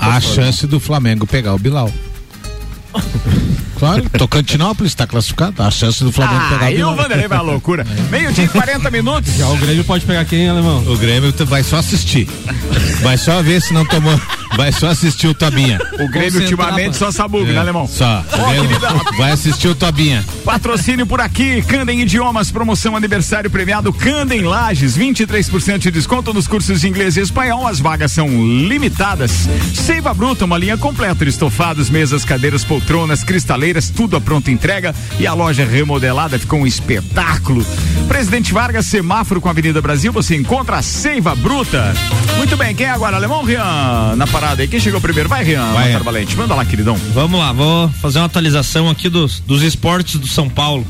A, a chance do Flamengo pegar o Bilal. [laughs] Claro, Tocantinópolis está classificado. A chance do Flamengo pegar o Aí Bilal. o Vanderlei vai à loucura. Meio-dia e 40 minutos. Já o Grêmio pode pegar quem, alemão? O Grêmio vai só assistir. Vai só ver se não tomou. Vai só assistir o Tobinha. O Grêmio ultimamente só sabugo, né, alemão? Só. Ó, O Grêmio querida. [laughs] vai assistir o Tobinha. Patrocínio por aqui, Candem Idiomas, promoção aniversário premiado Candem Lages, 23% de desconto nos cursos de inglês e espanhol, as vagas são limitadas. Seiva Bruta, uma linha completa de estofados, mesas, cadeiras, poltronas, cristaleiras, tudo a pronta entrega e a loja remodelada ficou um espetáculo. Presidente Vargas, semáforo com a Avenida Brasil, você encontra a Seiva Bruta. Muito bem, quem é agora? Alemão Rian, na parada aí, quem chegou primeiro? Vai Rian, Vai, Matar Valente, manda lá, queridão. Vamos lá, vou fazer uma atualização aqui dos, dos esportes do São Paulo.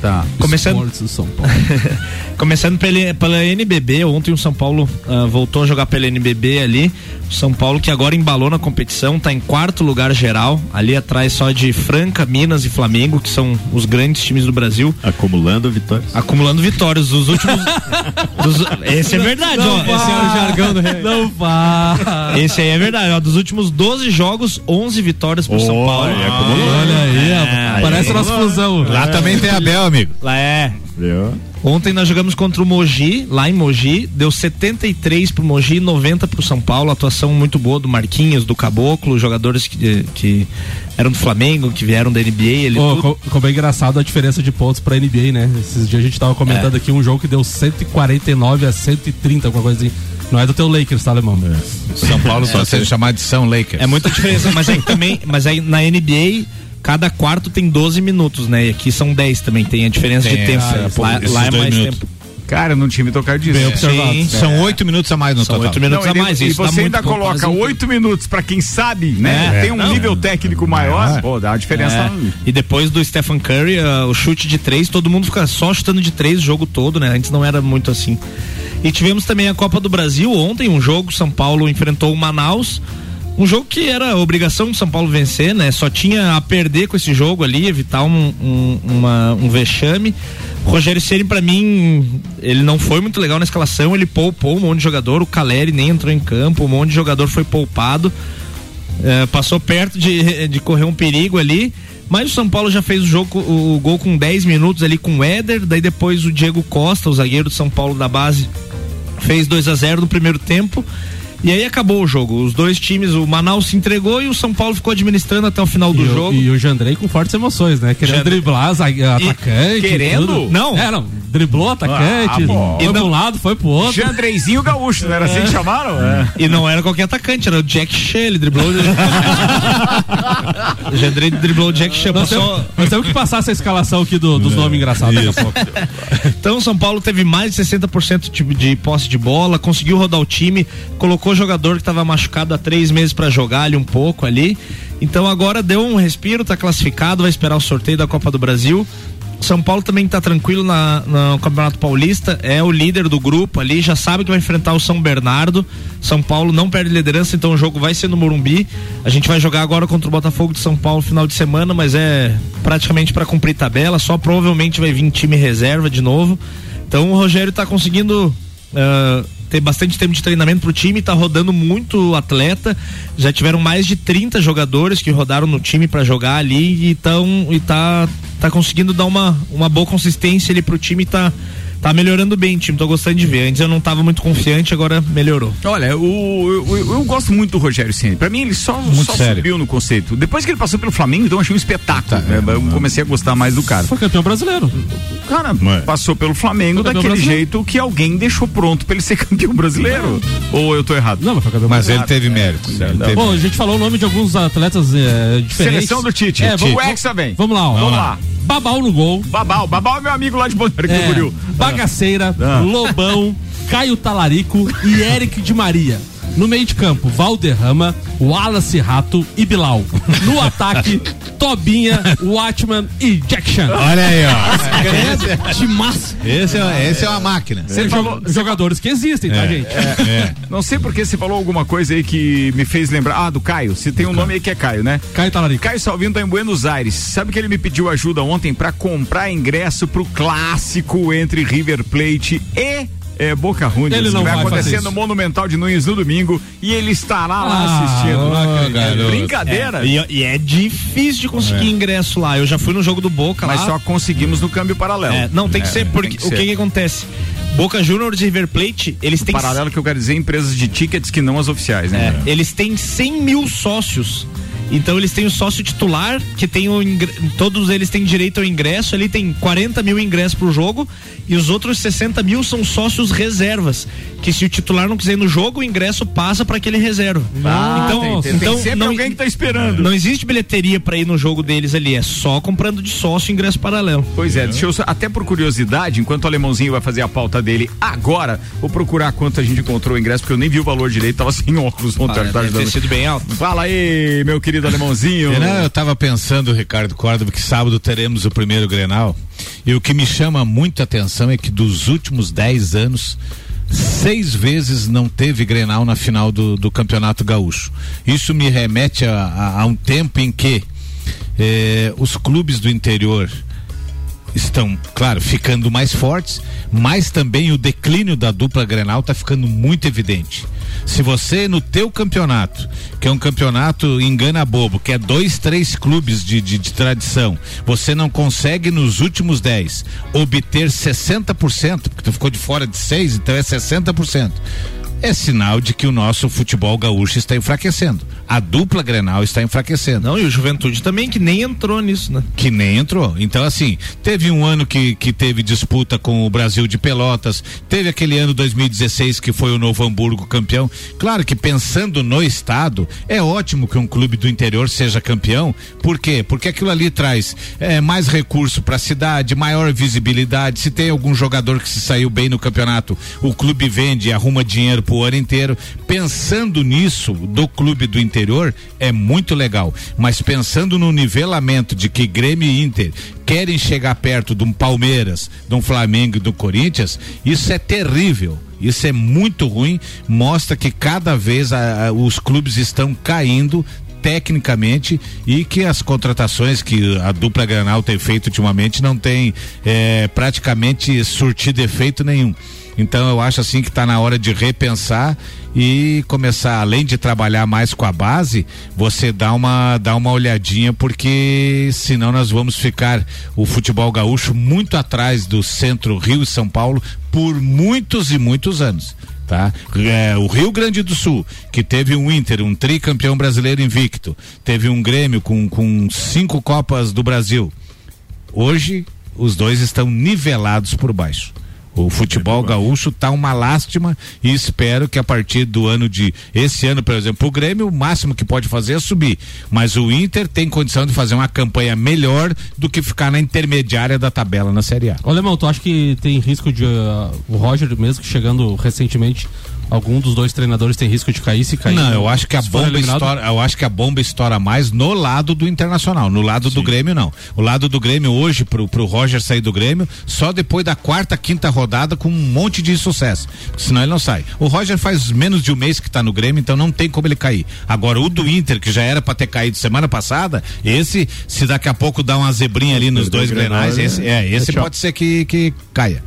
Tá. Começando, Esportes do São Paulo. [laughs] Começando pela, pela NBB, ontem o São Paulo ah, voltou a jogar pela NBB ali. O São Paulo que agora embalou na competição, tá em quarto lugar geral, ali atrás só de Franca, Minas e Flamengo, que são os grandes times do Brasil. Acumulando vitórias. Acumulando vitórias. Os últimos. [laughs] dos- esse é verdade, Não ó. vá. Esse é o jargão do rei. Não vá. Esse aí é verdade, ó. Dos últimos 12 jogos, 11 vitórias pro São Paulo. Olha aí, ó, parece nossa fusão. Lá também tem Abel, amigo. Lá é. Viu? Ontem nós jogamos contra o Mogi, lá em Mogi, deu 73 pro Mogi e 90 pro São Paulo, atuação muito boa do Marquinhos, do Caboclo, jogadores que, que eram do Flamengo, que vieram da NBA, ele Ô, tudo. co- como é engraçado a diferença de pontos pra NBA, né? Esses dias a gente tava comentando É. aqui um jogo que deu 149 a 130, alguma coisa assim. Não é do teu Lakers, tá, alemão? São Paulo só sendo chamado de São Lakers. É muita diferença, mas aí também, mas aí na NBA cada quarto tem 12 minutos, né? E aqui são 10 também, tem a diferença Tem, de tempo. ah, lá esses lá é dois mais minutos. tempo. Cara, no time tocar disso. Bem observado. Sim, são oito minutos a mais no São total. oito minutos Não, a ele- mais, e isso você ainda coloca oito minutos pra quem sabe, né? É. Tem um Não. nível técnico maior, pô, dá uma diferença. É. E depois do Stephen Curry, ah, o chute de três, todo mundo fica só chutando de três o jogo todo, né? Antes não era muito assim. E tivemos também a Copa do Brasil ontem, um jogo, São Paulo enfrentou o Manaus. Um jogo que era obrigação de São Paulo vencer, né? Só tinha a perder com esse jogo ali, evitar um, um, uma- um vexame. O Rogério Ceni para mim, ele não foi muito legal na escalação, ele poupou um monte de jogador, o Caleri nem entrou em campo, um monte de jogador foi poupado. É, passou perto de, [laughs] de correr um perigo ali. Mas o São Paulo já fez o jogo, o, gol com 10 minutos ali com o Éder. Daí depois o Diego Costa, o zagueiro do São Paulo da base, fez 2 a 0 no primeiro tempo. E aí acabou o jogo. Os dois times, o Manaus se entregou e o São Paulo ficou administrando até o final do e, jogo. O, e o Jandrei com fortes emoções, né? Querendo Jandrei- driblar atacante. querendo? tudo. Não. É, não. Driblou atacante. Ah, pô. foi E pra não- um lado, foi pro outro. Jandreizinho Gaúcho, não era assim que chamaram? [laughs] É. E não era qualquer atacante, era o Jack Shea, ele driblou. o [laughs] Jandrei driblou o Jack Shea. Nós Passou, temos, nós temos que passar essa escalação aqui do- dos nomes engraçados daqui a pouco. Então, o São Paulo teve mais de 60% de, de posse de bola, conseguiu rodar o time, colocou jogador que estava machucado há três meses para jogar ali um pouco ali. Então, agora deu um respiro, tá classificado, vai esperar o sorteio da Copa do Brasil. São Paulo também tá tranquilo na, no Campeonato Paulista, é o líder do grupo ali, já sabe que vai enfrentar o São Bernardo. São Paulo não perde liderança, então o jogo vai ser no Morumbi. A gente vai jogar agora contra o Botafogo de São Paulo final de semana, mas é praticamente para cumprir tabela, só provavelmente vai vir time reserva de novo. Então o Rogério tá conseguindo ah, ter bastante tempo de treinamento pro time, tá rodando muito atleta. Já tiveram mais de 30 jogadores que rodaram no time para jogar ali e tão e tá tá conseguindo dar uma uma boa consistência ali pro time, tá tá melhorando bem o time, tô gostando de ver. Antes eu não tava muito confiante, agora melhorou. Olha, o, eu, eu- eu gosto muito do Rogério Ceni. Pra mim, ele só, só sério. subiu no conceito. Depois que ele passou pelo Flamengo, então eu achei um espetáculo. Tá, né? Eu comecei a gostar mais do cara. Foi campeão brasileiro. O cara passou pelo Flamengo daquele brasileiro. jeito que alguém deixou pronto pra ele ser [laughs] campeão brasileiro. Ou eu tô errado? Não, mas foi campeão Mas ele teve. Ele teve Pô, a gente falou o nome de alguns atletas é, diferentes. Seleção do Tite. É, vamos, O Hexa vem. Vamos lá, ó. Vamos lá. Babal no gol. Babal. Babal é meu amigo lá de Balneário É, Camboriú. Bagaceira, Ah. Lobão, Caio Talarico e Eric de Maria. No meio de campo, Valderrama, Wallace Rato e Bilal. No [laughs] ataque, Tobinha, Watchman e Jack Chan. Olha aí, ó. [laughs] De massa. Esse é, esse é uma máquina. Você falou jogadores que existem, tá, É, gente? é. Não sei porque você falou alguma coisa aí que me fez lembrar. Ah, do Caio. Você tem um nome aí que é Caio, né? Caio Talarico. Caio Salvino tá em Buenos Aires. Sabe que ele me pediu ajuda ontem pra comprar ingresso pro clássico entre River Plate e é, Boca Juniors. Ele não que vai vai acontecer no Monumental de Nunes no domingo e ele estará lá Ah, assistindo. acredito. É brincadeira. É, e, e é difícil de conseguir ingresso lá. Eu já fui no jogo do Boca Mas lá. só conseguimos no câmbio paralelo. É, não, tem que É, ser, porque que o que, que acontece? Boca Juniors e River Plate, eles têm. Paralelo que eu quero dizer empresas de tickets que não as oficiais, né? É, eles têm 100 mil sócios. Então eles têm o sócio titular, que tem o ingre- todos eles têm direito ao ingresso, ele tem 40 mil ingressos pro jogo, e os outros 60 mil são sócios reservas. Que se o titular não quiser ir no jogo, o ingresso passa para aquele reserva. Ah, então, tem- tem- então tem sempre não, alguém que tá esperando. Não existe bilheteria para ir no jogo deles ali, é só comprando de sócio ingresso paralelo. Pois é, deixa eu até por curiosidade, enquanto o alemãozinho vai fazer a pauta dele agora, vou procurar quanto a gente encontrou o ingresso, porque eu nem vi o valor direito, tava sem óculos ontem. Ah, tá deve ter sido bem alto. Fala aí, meu querido alemãozinho. Não, eu tava pensando, Ricardo Córdova, que sábado teremos o primeiro Grenal. E o que me chama muito atenção é que dos últimos 10 anos, seis vezes não teve Grenal na final do, do Campeonato Gaúcho. Isso me remete a, a- a um tempo em que eh, os clubes do interior estão, claro, ficando mais fortes, mas também o declínio da dupla Grenal está ficando muito evidente. Se você no teu campeonato, que é um campeonato engana bobo, que é dois, três clubes de, de, de tradição, você não consegue nos últimos 10 obter 60%, porque tu ficou de fora de seis, então é 60%. É sinal de que o nosso futebol gaúcho está enfraquecendo. A dupla Grenal está enfraquecendo. Não, e o Juventude também, que nem entrou nisso, né? Que nem entrou. Então, assim, teve um ano que, que teve disputa com o Brasil de Pelotas, teve aquele ano 2016 que foi o Novo Hamburgo campeão. Claro que pensando no estado, é ótimo que um clube do interior seja campeão. Por quê? Porque aquilo ali traz é, mais recurso para a cidade, maior visibilidade. Se tem algum jogador que se saiu bem no campeonato, o clube vende e arruma dinheiro pro ano inteiro. Pensando nisso, do clube do interior, é muito legal. Mas pensando no nivelamento de que Grêmio e Inter querem chegar perto de um Palmeiras, de um Flamengo e do Corinthians, isso é terrível. Isso é muito ruim, mostra que cada vez a- a- os clubes estão caindo tecnicamente e que as contratações que a dupla Granal tem feito ultimamente não tem eh, praticamente surtido efeito nenhum. Então eu acho assim que está na hora de repensar e começar, além de trabalhar mais com a base, você dá uma, dá uma olhadinha, porque senão nós vamos ficar o futebol gaúcho muito atrás do centro Rio e São Paulo por muitos e muitos anos. Tá? É, o Rio Grande do Sul, que teve um Inter, um tricampeão brasileiro invicto, teve um Grêmio com, com cinco Copas do Brasil. Hoje, os dois estão nivelados por baixo. O futebol gaúcho tá uma lástima e espero que a partir do ano de esse ano, por exemplo, o Grêmio, o máximo que pode fazer é subir. Mas o Inter tem condição de fazer uma campanha melhor do que ficar na intermediária da tabela na Série A. Ô, Alemão, tu acha que tem risco de uh, o Roger mesmo que chegando recentemente Algum dos dois treinadores tem risco de cair se cair? Não, eu acho que a bomba estoura, eu acho que a bomba estoura mais no lado do Internacional, no lado do Grêmio não. O lado do Grêmio hoje pro, pro Roger sair do Grêmio só depois da quarta, quinta rodada com um monte de sucesso, porque senão ele não sai. O Roger faz menos de um mês que tá no Grêmio, então não tem como ele cair. Agora o do Inter que já era para ter caído semana passada, esse se daqui a pouco dá uma zebrinha ali nos dois grenais, é- esse, é, esse pode ser que, que caia.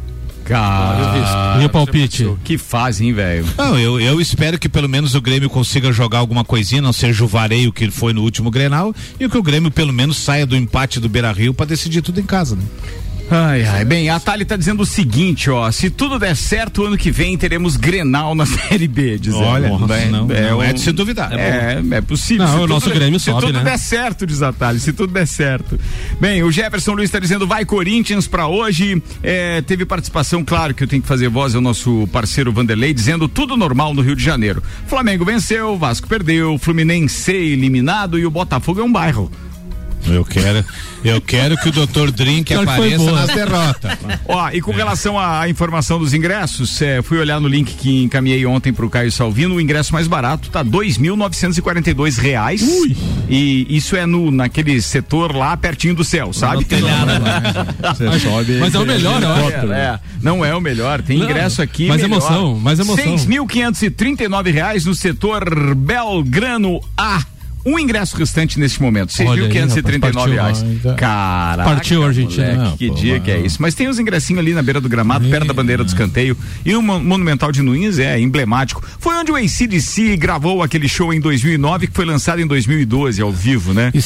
Cara, E o palpite? Que hein, velho? Não, eu, eu espero que pelo menos o Grêmio consiga jogar alguma coisinha, não seja o vareio que foi no último Grenal, e que o Grêmio pelo menos saia do empate do Beira Rio para decidir tudo em casa, né? Ai, ai. Bem, a Thali tá dizendo o seguinte, ó. Se tudo der certo, ano que vem teremos Grenal na [laughs] Série B, dizendo. Olha, Nossa, não, não é de se duvidar. É, é, possível. Não, Se o tudo nosso der- Grêmio se sobe, tudo né? der certo, diz a Thali, se tudo der certo. Bem, o Jefferson Luiz tá dizendo vai Corinthians pra hoje. É, teve participação, claro que eu tenho que fazer voz ao nosso parceiro Vanderlei, dizendo tudo normal no Rio de Janeiro. Flamengo venceu, Vasco perdeu, Fluminense eliminado e o Botafogo é um bairro. Eu quero, eu quero que o Dr. Drink foi apareça boa. nas derrotas. Ó, e com relação à informação dos ingressos, é, fui olhar no link que encaminhei ontem pro Caio Salvino, o ingresso mais barato tá 2.942 reais. E isso é no naquele setor lá pertinho do céu, sabe? Você sobe Mas é o melhor, acho. É, é. não é o melhor, tem Não, ingresso aqui. mais melhor. emoção, mais emoção. 6.539 reais no setor Belgrano A. Um ingresso restante neste momento, R$ Olha aí, 6.539 rapaz, reais. partiu. Caraca. Partiu a Argentina. moleque, que pô, dia que é isso. Mas tem os ingressinhos ali na beira do gramado, perto da bandeira do escanteio. E o Mon- Monumental de Nuins é emblemático. Foi onde o ACDC gravou aquele show em 2009, que foi lançado em 2012, ao vivo, né? Ali-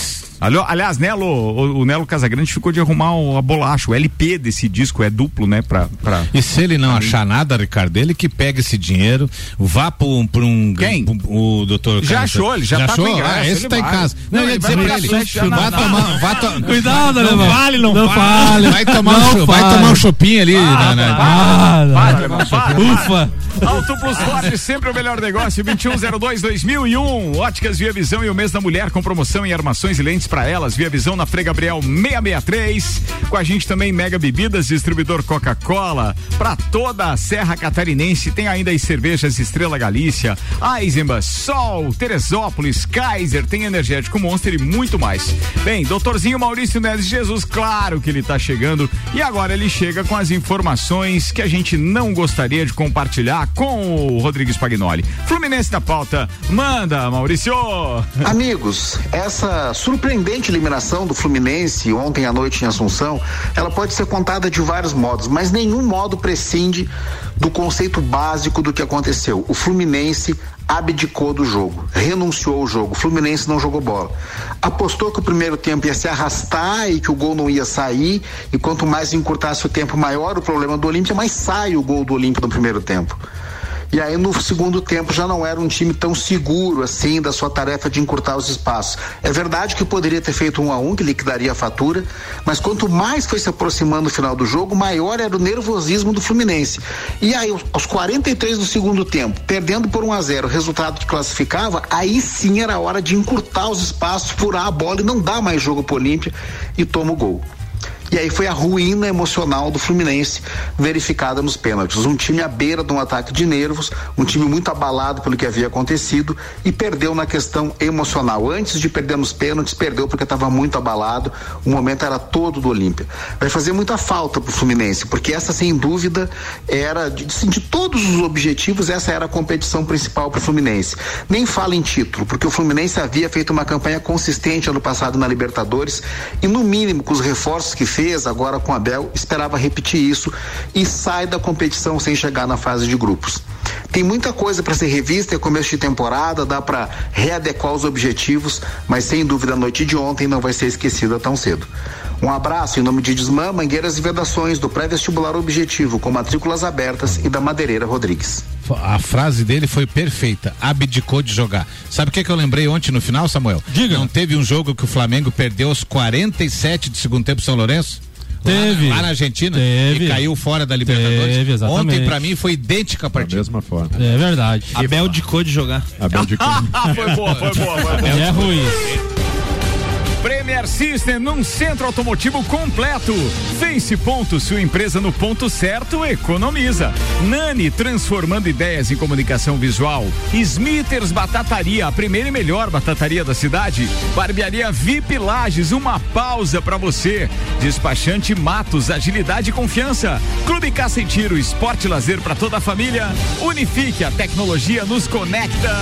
Aliás, Nelo, o, o Nelo Casagrande ficou de arrumar o, a bolacha. O LP desse disco é duplo, né? Pra, pra... E se ele não achar nada, Ricardo, ele que pega esse dinheiro, vá para um, pra um. Quem? O doutor Já achou, ele já tá achou? com ingresso, Ah, esse ele tá em vai. casa. Não, Não, eu ia ele dizer vai pra ele, sete já vai na- tomar, to... [laughs] Cuidado, não alemão. vale, não, Não vale. fale. Vai tomar, Não um, vai tomar um chopinho ali. né, né? Ah, Ufa. Auto Plus Ford, sempre o melhor negócio, 2102-2001. Óticas Via Visão e o mês da mulher com promoção em armações e lentes para elas. Via Visão na Frei Gabriel 663. Com a gente também Mega Bebidas, distribuidor Coca-Cola. Para toda a Serra Catarinense tem ainda as cervejas Estrela Galícia, Eisenbach, Sol, Teresópolis, Kaiser, tem energético Monster e muito mais. Bem, doutorzinho Maurício Neves Jesus, claro que ele tá chegando e agora ele chega com as informações que a gente não gostaria de compartilhar com o Rodrigues Pagnoli. Fluminense na pauta, manda, Maurício! Amigos, essa surpreendente eliminação do Fluminense ontem à noite em Assunção, ela pode ser contada de vários modos, mas nenhum modo prescinde do conceito básico do que aconteceu. O Fluminense abdicou do jogo, renunciou ao jogo. O Fluminense não jogou bola. Apostou que o primeiro tempo ia se arrastar e que o gol não ia sair, e quanto mais encurtasse o tempo, maior o problema do Olímpia, mas sai o gol do Olímpia no primeiro tempo. E aí no segundo tempo já não era um time tão seguro assim da sua tarefa de encurtar os espaços. É verdade que poderia ter feito um a um que liquidaria a fatura, mas quanto mais foi se aproximando do final do jogo, maior era o nervosismo do Fluminense. E aí aos 43 do segundo tempo, perdendo por 1 a 0, o resultado que classificava, aí sim era hora de encurtar os espaços, furar a bola e não dar mais jogo pro Olímpia e toma o gol. E aí foi a ruína emocional do Fluminense verificada nos pênaltis. Um time à beira de um ataque de nervos, um time muito abalado pelo que havia acontecido e perdeu na questão emocional. Antes de perder nos pênaltis, perdeu porque estava muito abalado. O momento era todo do Olímpia. Vai fazer muita falta pro Fluminense, porque essa sem dúvida era de, de todos os objetivos, essa era a competição principal pro Fluminense. Nem fala em título, porque o Fluminense havia feito uma campanha consistente ano passado na Libertadores e no mínimo com os reforços que fez agora com a Abel, esperava repetir isso e sai da competição sem chegar na fase de grupos. Tem muita coisa para ser revista, é começo de temporada, dá para readequar os objetivos, mas sem dúvida a noite de ontem não vai ser esquecida tão cedo. Um abraço em nome de Desmã, Mangueiras e Vedações, do pré-vestibular Objetivo, com matrículas abertas e da Madeireira Rodrigues. A frase dele foi perfeita. Abdicou de jogar. Sabe o que, que eu lembrei ontem no final, Samuel? Diga. Não teve um jogo que o Flamengo perdeu aos 47 de segundo tempo São Lourenço? Teve. Lá, lá na Argentina? Teve. E caiu fora da Libertadores? Teve, exatamente. Ontem, pra mim, foi idêntica a partida. Da mesma forma. É verdade. Abel dicou de jogar. [laughs] Abel de foi boa, foi boa, foi boa. É ruim. Premier System num centro automotivo completo. Face Ponto, sua empresa no ponto certo, economiza. Nani, transformando ideias em comunicação visual. Smithers Batataria, a primeira e melhor batataria da cidade. Barbearia VIP Lages, uma pausa para você. Despachante Matos, agilidade e confiança. Clube Caça Tiro, esporte e lazer para toda a família. Unifique, a tecnologia nos conecta.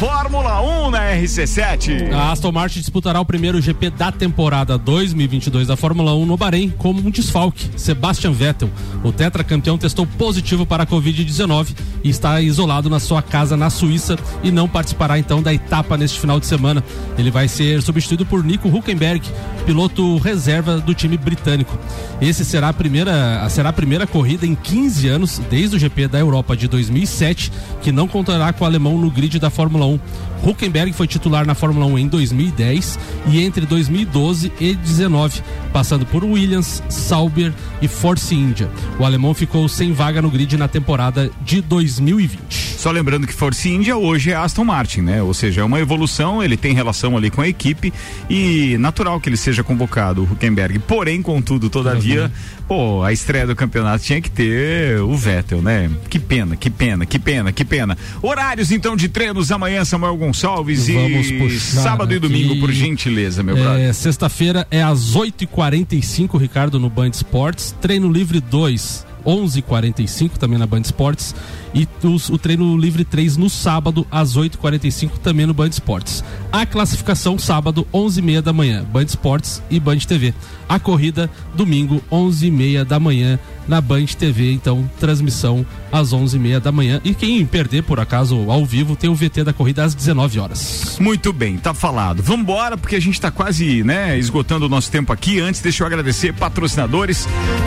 Fórmula 1 na RC7. A Aston Martin disputará o primeiro GP da temporada 2022 da Fórmula 1 no Bahrein como um desfalque. Sebastian Vettel, o tetracampeão, testou positivo para a Covid-19 e está isolado na sua casa na Suíça e não participará então da etapa neste final de semana. Ele vai ser substituído por Nico Huckenberg, piloto reserva do time britânico. Esse será a primeira, será a primeira corrida em 15 anos desde o GP da Europa de 2007 que não contará com o alemão no grid da Fórmula 1. Huckenberg foi titular na Fórmula 1 em 2010 e entre 2012 e 2019, passando por Williams, Sauber e Force India. O alemão ficou sem vaga no grid na temporada de 2020. Só lembrando que Force India hoje é Aston Martin, né? Ou seja, é uma evolução, ele tem relação ali com a equipe e natural que ele seja convocado, o Huckenberg. Porém, contudo, todavia, pô, a estreia do campeonato tinha que ter o Vettel, né? Que pena, que pena, que pena, que pena. Horários então de treinos amanhã, Samuel Gonçalves Vamos e puxar sábado e domingo, por gentileza, brother. É, Sexta-feira é às 8h45, Ricardo, no Band Esportes. Treino livre 2, 11h45, também na Band Esportes. E os- o treino livre 3 no sábado, às 8h45, também no Band Esportes. A classificação, sábado, 11h30 da manhã, Band Esportes e Band TV. A corrida, domingo, 11h30 da manhã, na Band TV. Então, transmissão às 11h30 da manhã. E quem perder, por acaso, ao vivo, tem o VT da corrida às 19 horas. Muito bem, tá falado. Vambora, porque a gente tá quase, né, esgotando o nosso tempo aqui. Antes, deixa eu agradecer patrocinadores.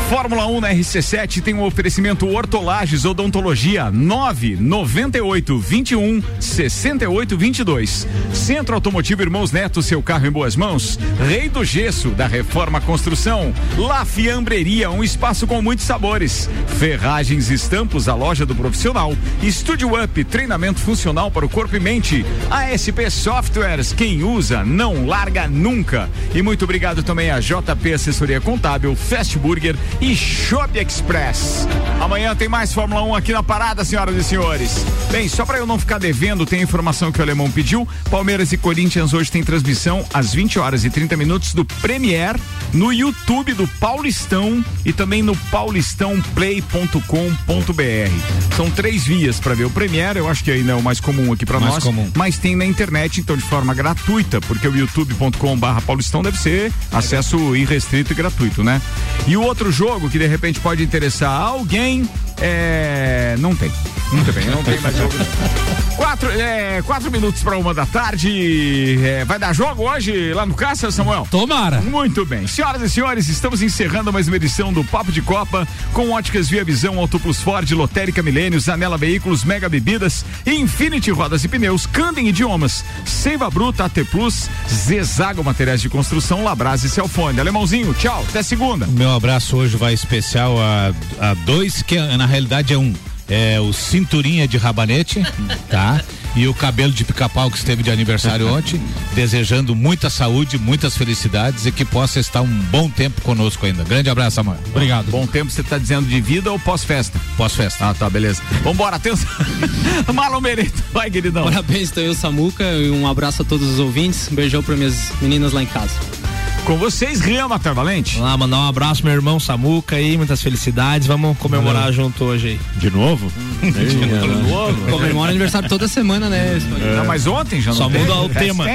Fórmula 1 na RC7 tem um oferecimento Hortolages Odontologia 998 21 68 22. Centro Automotivo Irmãos Neto, seu carro em boas mãos. Rei do Gesso, da Reforma Construção. La Fiambreria, um espaço com muitos sabores. Ferragens e Estampos, a loja do profissional. Estúdio Up, treinamento funcional para o corpo e mente. ASP Softwares, quem usa não larga nunca. E muito obrigado também a JP Assessoria Contábil, Fast Burger e Shop Express. Amanhã tem mais Fórmula 1 aqui na parada, senhoras e senhores. Bem, só para eu não ficar devendo, tem a informação que o alemão pediu. Palmeiras e Corinthians hoje tem transmissão às 20 horas e 30 minutos do Premier no YouTube do Paulistão e também no paulistãoplay.com.br. São três vias para ver o Premier, eu acho que ainda é o mais comum aqui para nós, comum. mas tem na internet, então de forma gratuita, porque o youtube.com/barra Paulistão deve ser acesso irrestrito e gratuito, né? E o outro jogo que de repente pode interessar alguém é. Não tem. Muito bem, não tem mais jogo. [laughs] Quatro, é, quatro minutos para uma da tarde. É, vai dar jogo hoje lá no Caça, Samuel? Tomara. Muito bem. Senhoras e senhores, estamos encerrando mais uma edição do Papo de Copa com óticas Via Visão, Auto Plus Ford, Lotérica Milênios, Anela Veículos, Mega Bebidas, Infinity Rodas e Pneus, Candem Idiomas, Seiva Bruta, AT Plus, Zezago Materiais de Construção, Labras e Celfone. Alemãozinho, tchau, até segunda. Meu abraço hoje vai especial a, a dois, que na realidade é um. É o Cinturinha de Rabanete, [laughs] tá? E o cabelo de pica-pau que esteve de aniversário [laughs] ontem, desejando muita saúde, muitas felicidades e que possa estar um bom tempo conosco ainda. Grande abraço, amor. Obrigado. Bom tempo, você tá dizendo de vida ou pós-festa? Pós-festa. Ah, tá, beleza. Vambora, atenção. [laughs] Marlon Merito, vai, queridão. Parabéns também, Samuca, e um abraço a todos os ouvintes. Um beijão para minhas meninas lá em casa. Com vocês, Rian Matar Valente. Vamos lá, mandar um abraço, meu irmão Samuca aí, muitas felicidades. Vamos comemorar Valeu. junto hoje aí. De novo? Comemora aniversário toda semana, né? Não, mas ontem já não Só teve? muda o tema.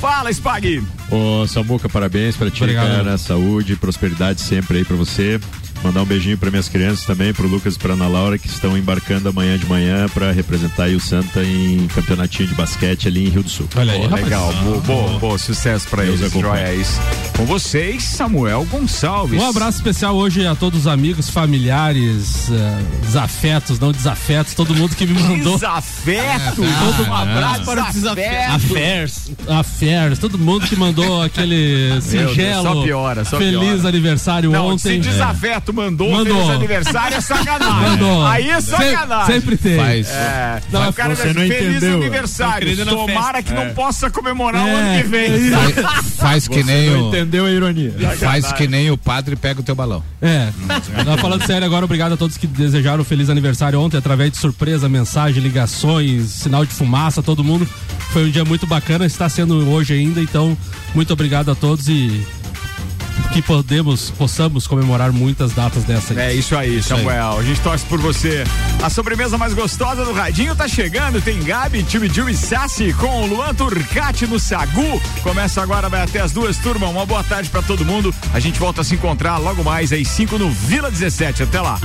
Fala, Spag. Ô, Samuca, parabéns pra ti, Obrigado. cara. Saúde prosperidade sempre aí pra você. Mandar um beijinho para minhas crianças também, pro Lucas e pra Ana Laura, que estão embarcando amanhã de manhã para representar aí o Santa em campeonatinho de basquete ali em Rio do Sul. Olha aí, legal, boa, boa, boa, sucesso pra Deus eles, acompanhe. joia é. Com vocês, Samuel Gonçalves. Um abraço especial hoje a todos os amigos, familiares, eh, desafetos, não desafetos, todo mundo que me [laughs] mandou. Desafeto! Todo um abraço para para o o desafeto. Affairs. Affairs, todo mundo que mandou aquele Deus, singelo só piora, só feliz piora. aniversário Não, ontem. se desafeto Neto mandou, Mandou. feliz aniversário, é sacanagem. Mandou. Aí é sacanagem. Sempre tem. Faz. É, Não, o cara você não feliz entendeu. aniversário. Tomara que não possa comemorar o É, ano que vem. Faz, faz que nem Não o. entendeu a ironia. Faz que nem o padre pega o teu balão. É. Não, falando sério agora, obrigado a todos que desejaram um feliz aniversário ontem, através de surpresa, mensagem, ligações, sinal de fumaça, todo mundo. Foi um dia muito bacana, está sendo hoje ainda, então muito obrigado a todos e que podemos, possamos comemorar muitas datas dessa aí. É isso aí, Samuel. A gente torce por você. A sobremesa mais gostosa do Radinho tá chegando. Tem Gabi, Tibidil e Sassi com o Luan Turcati no Sagu. Começa agora, vai até as duas, turma. Uma boa tarde pra todo mundo. A gente volta a se encontrar logo mais às 5 no Vila 17. Até lá.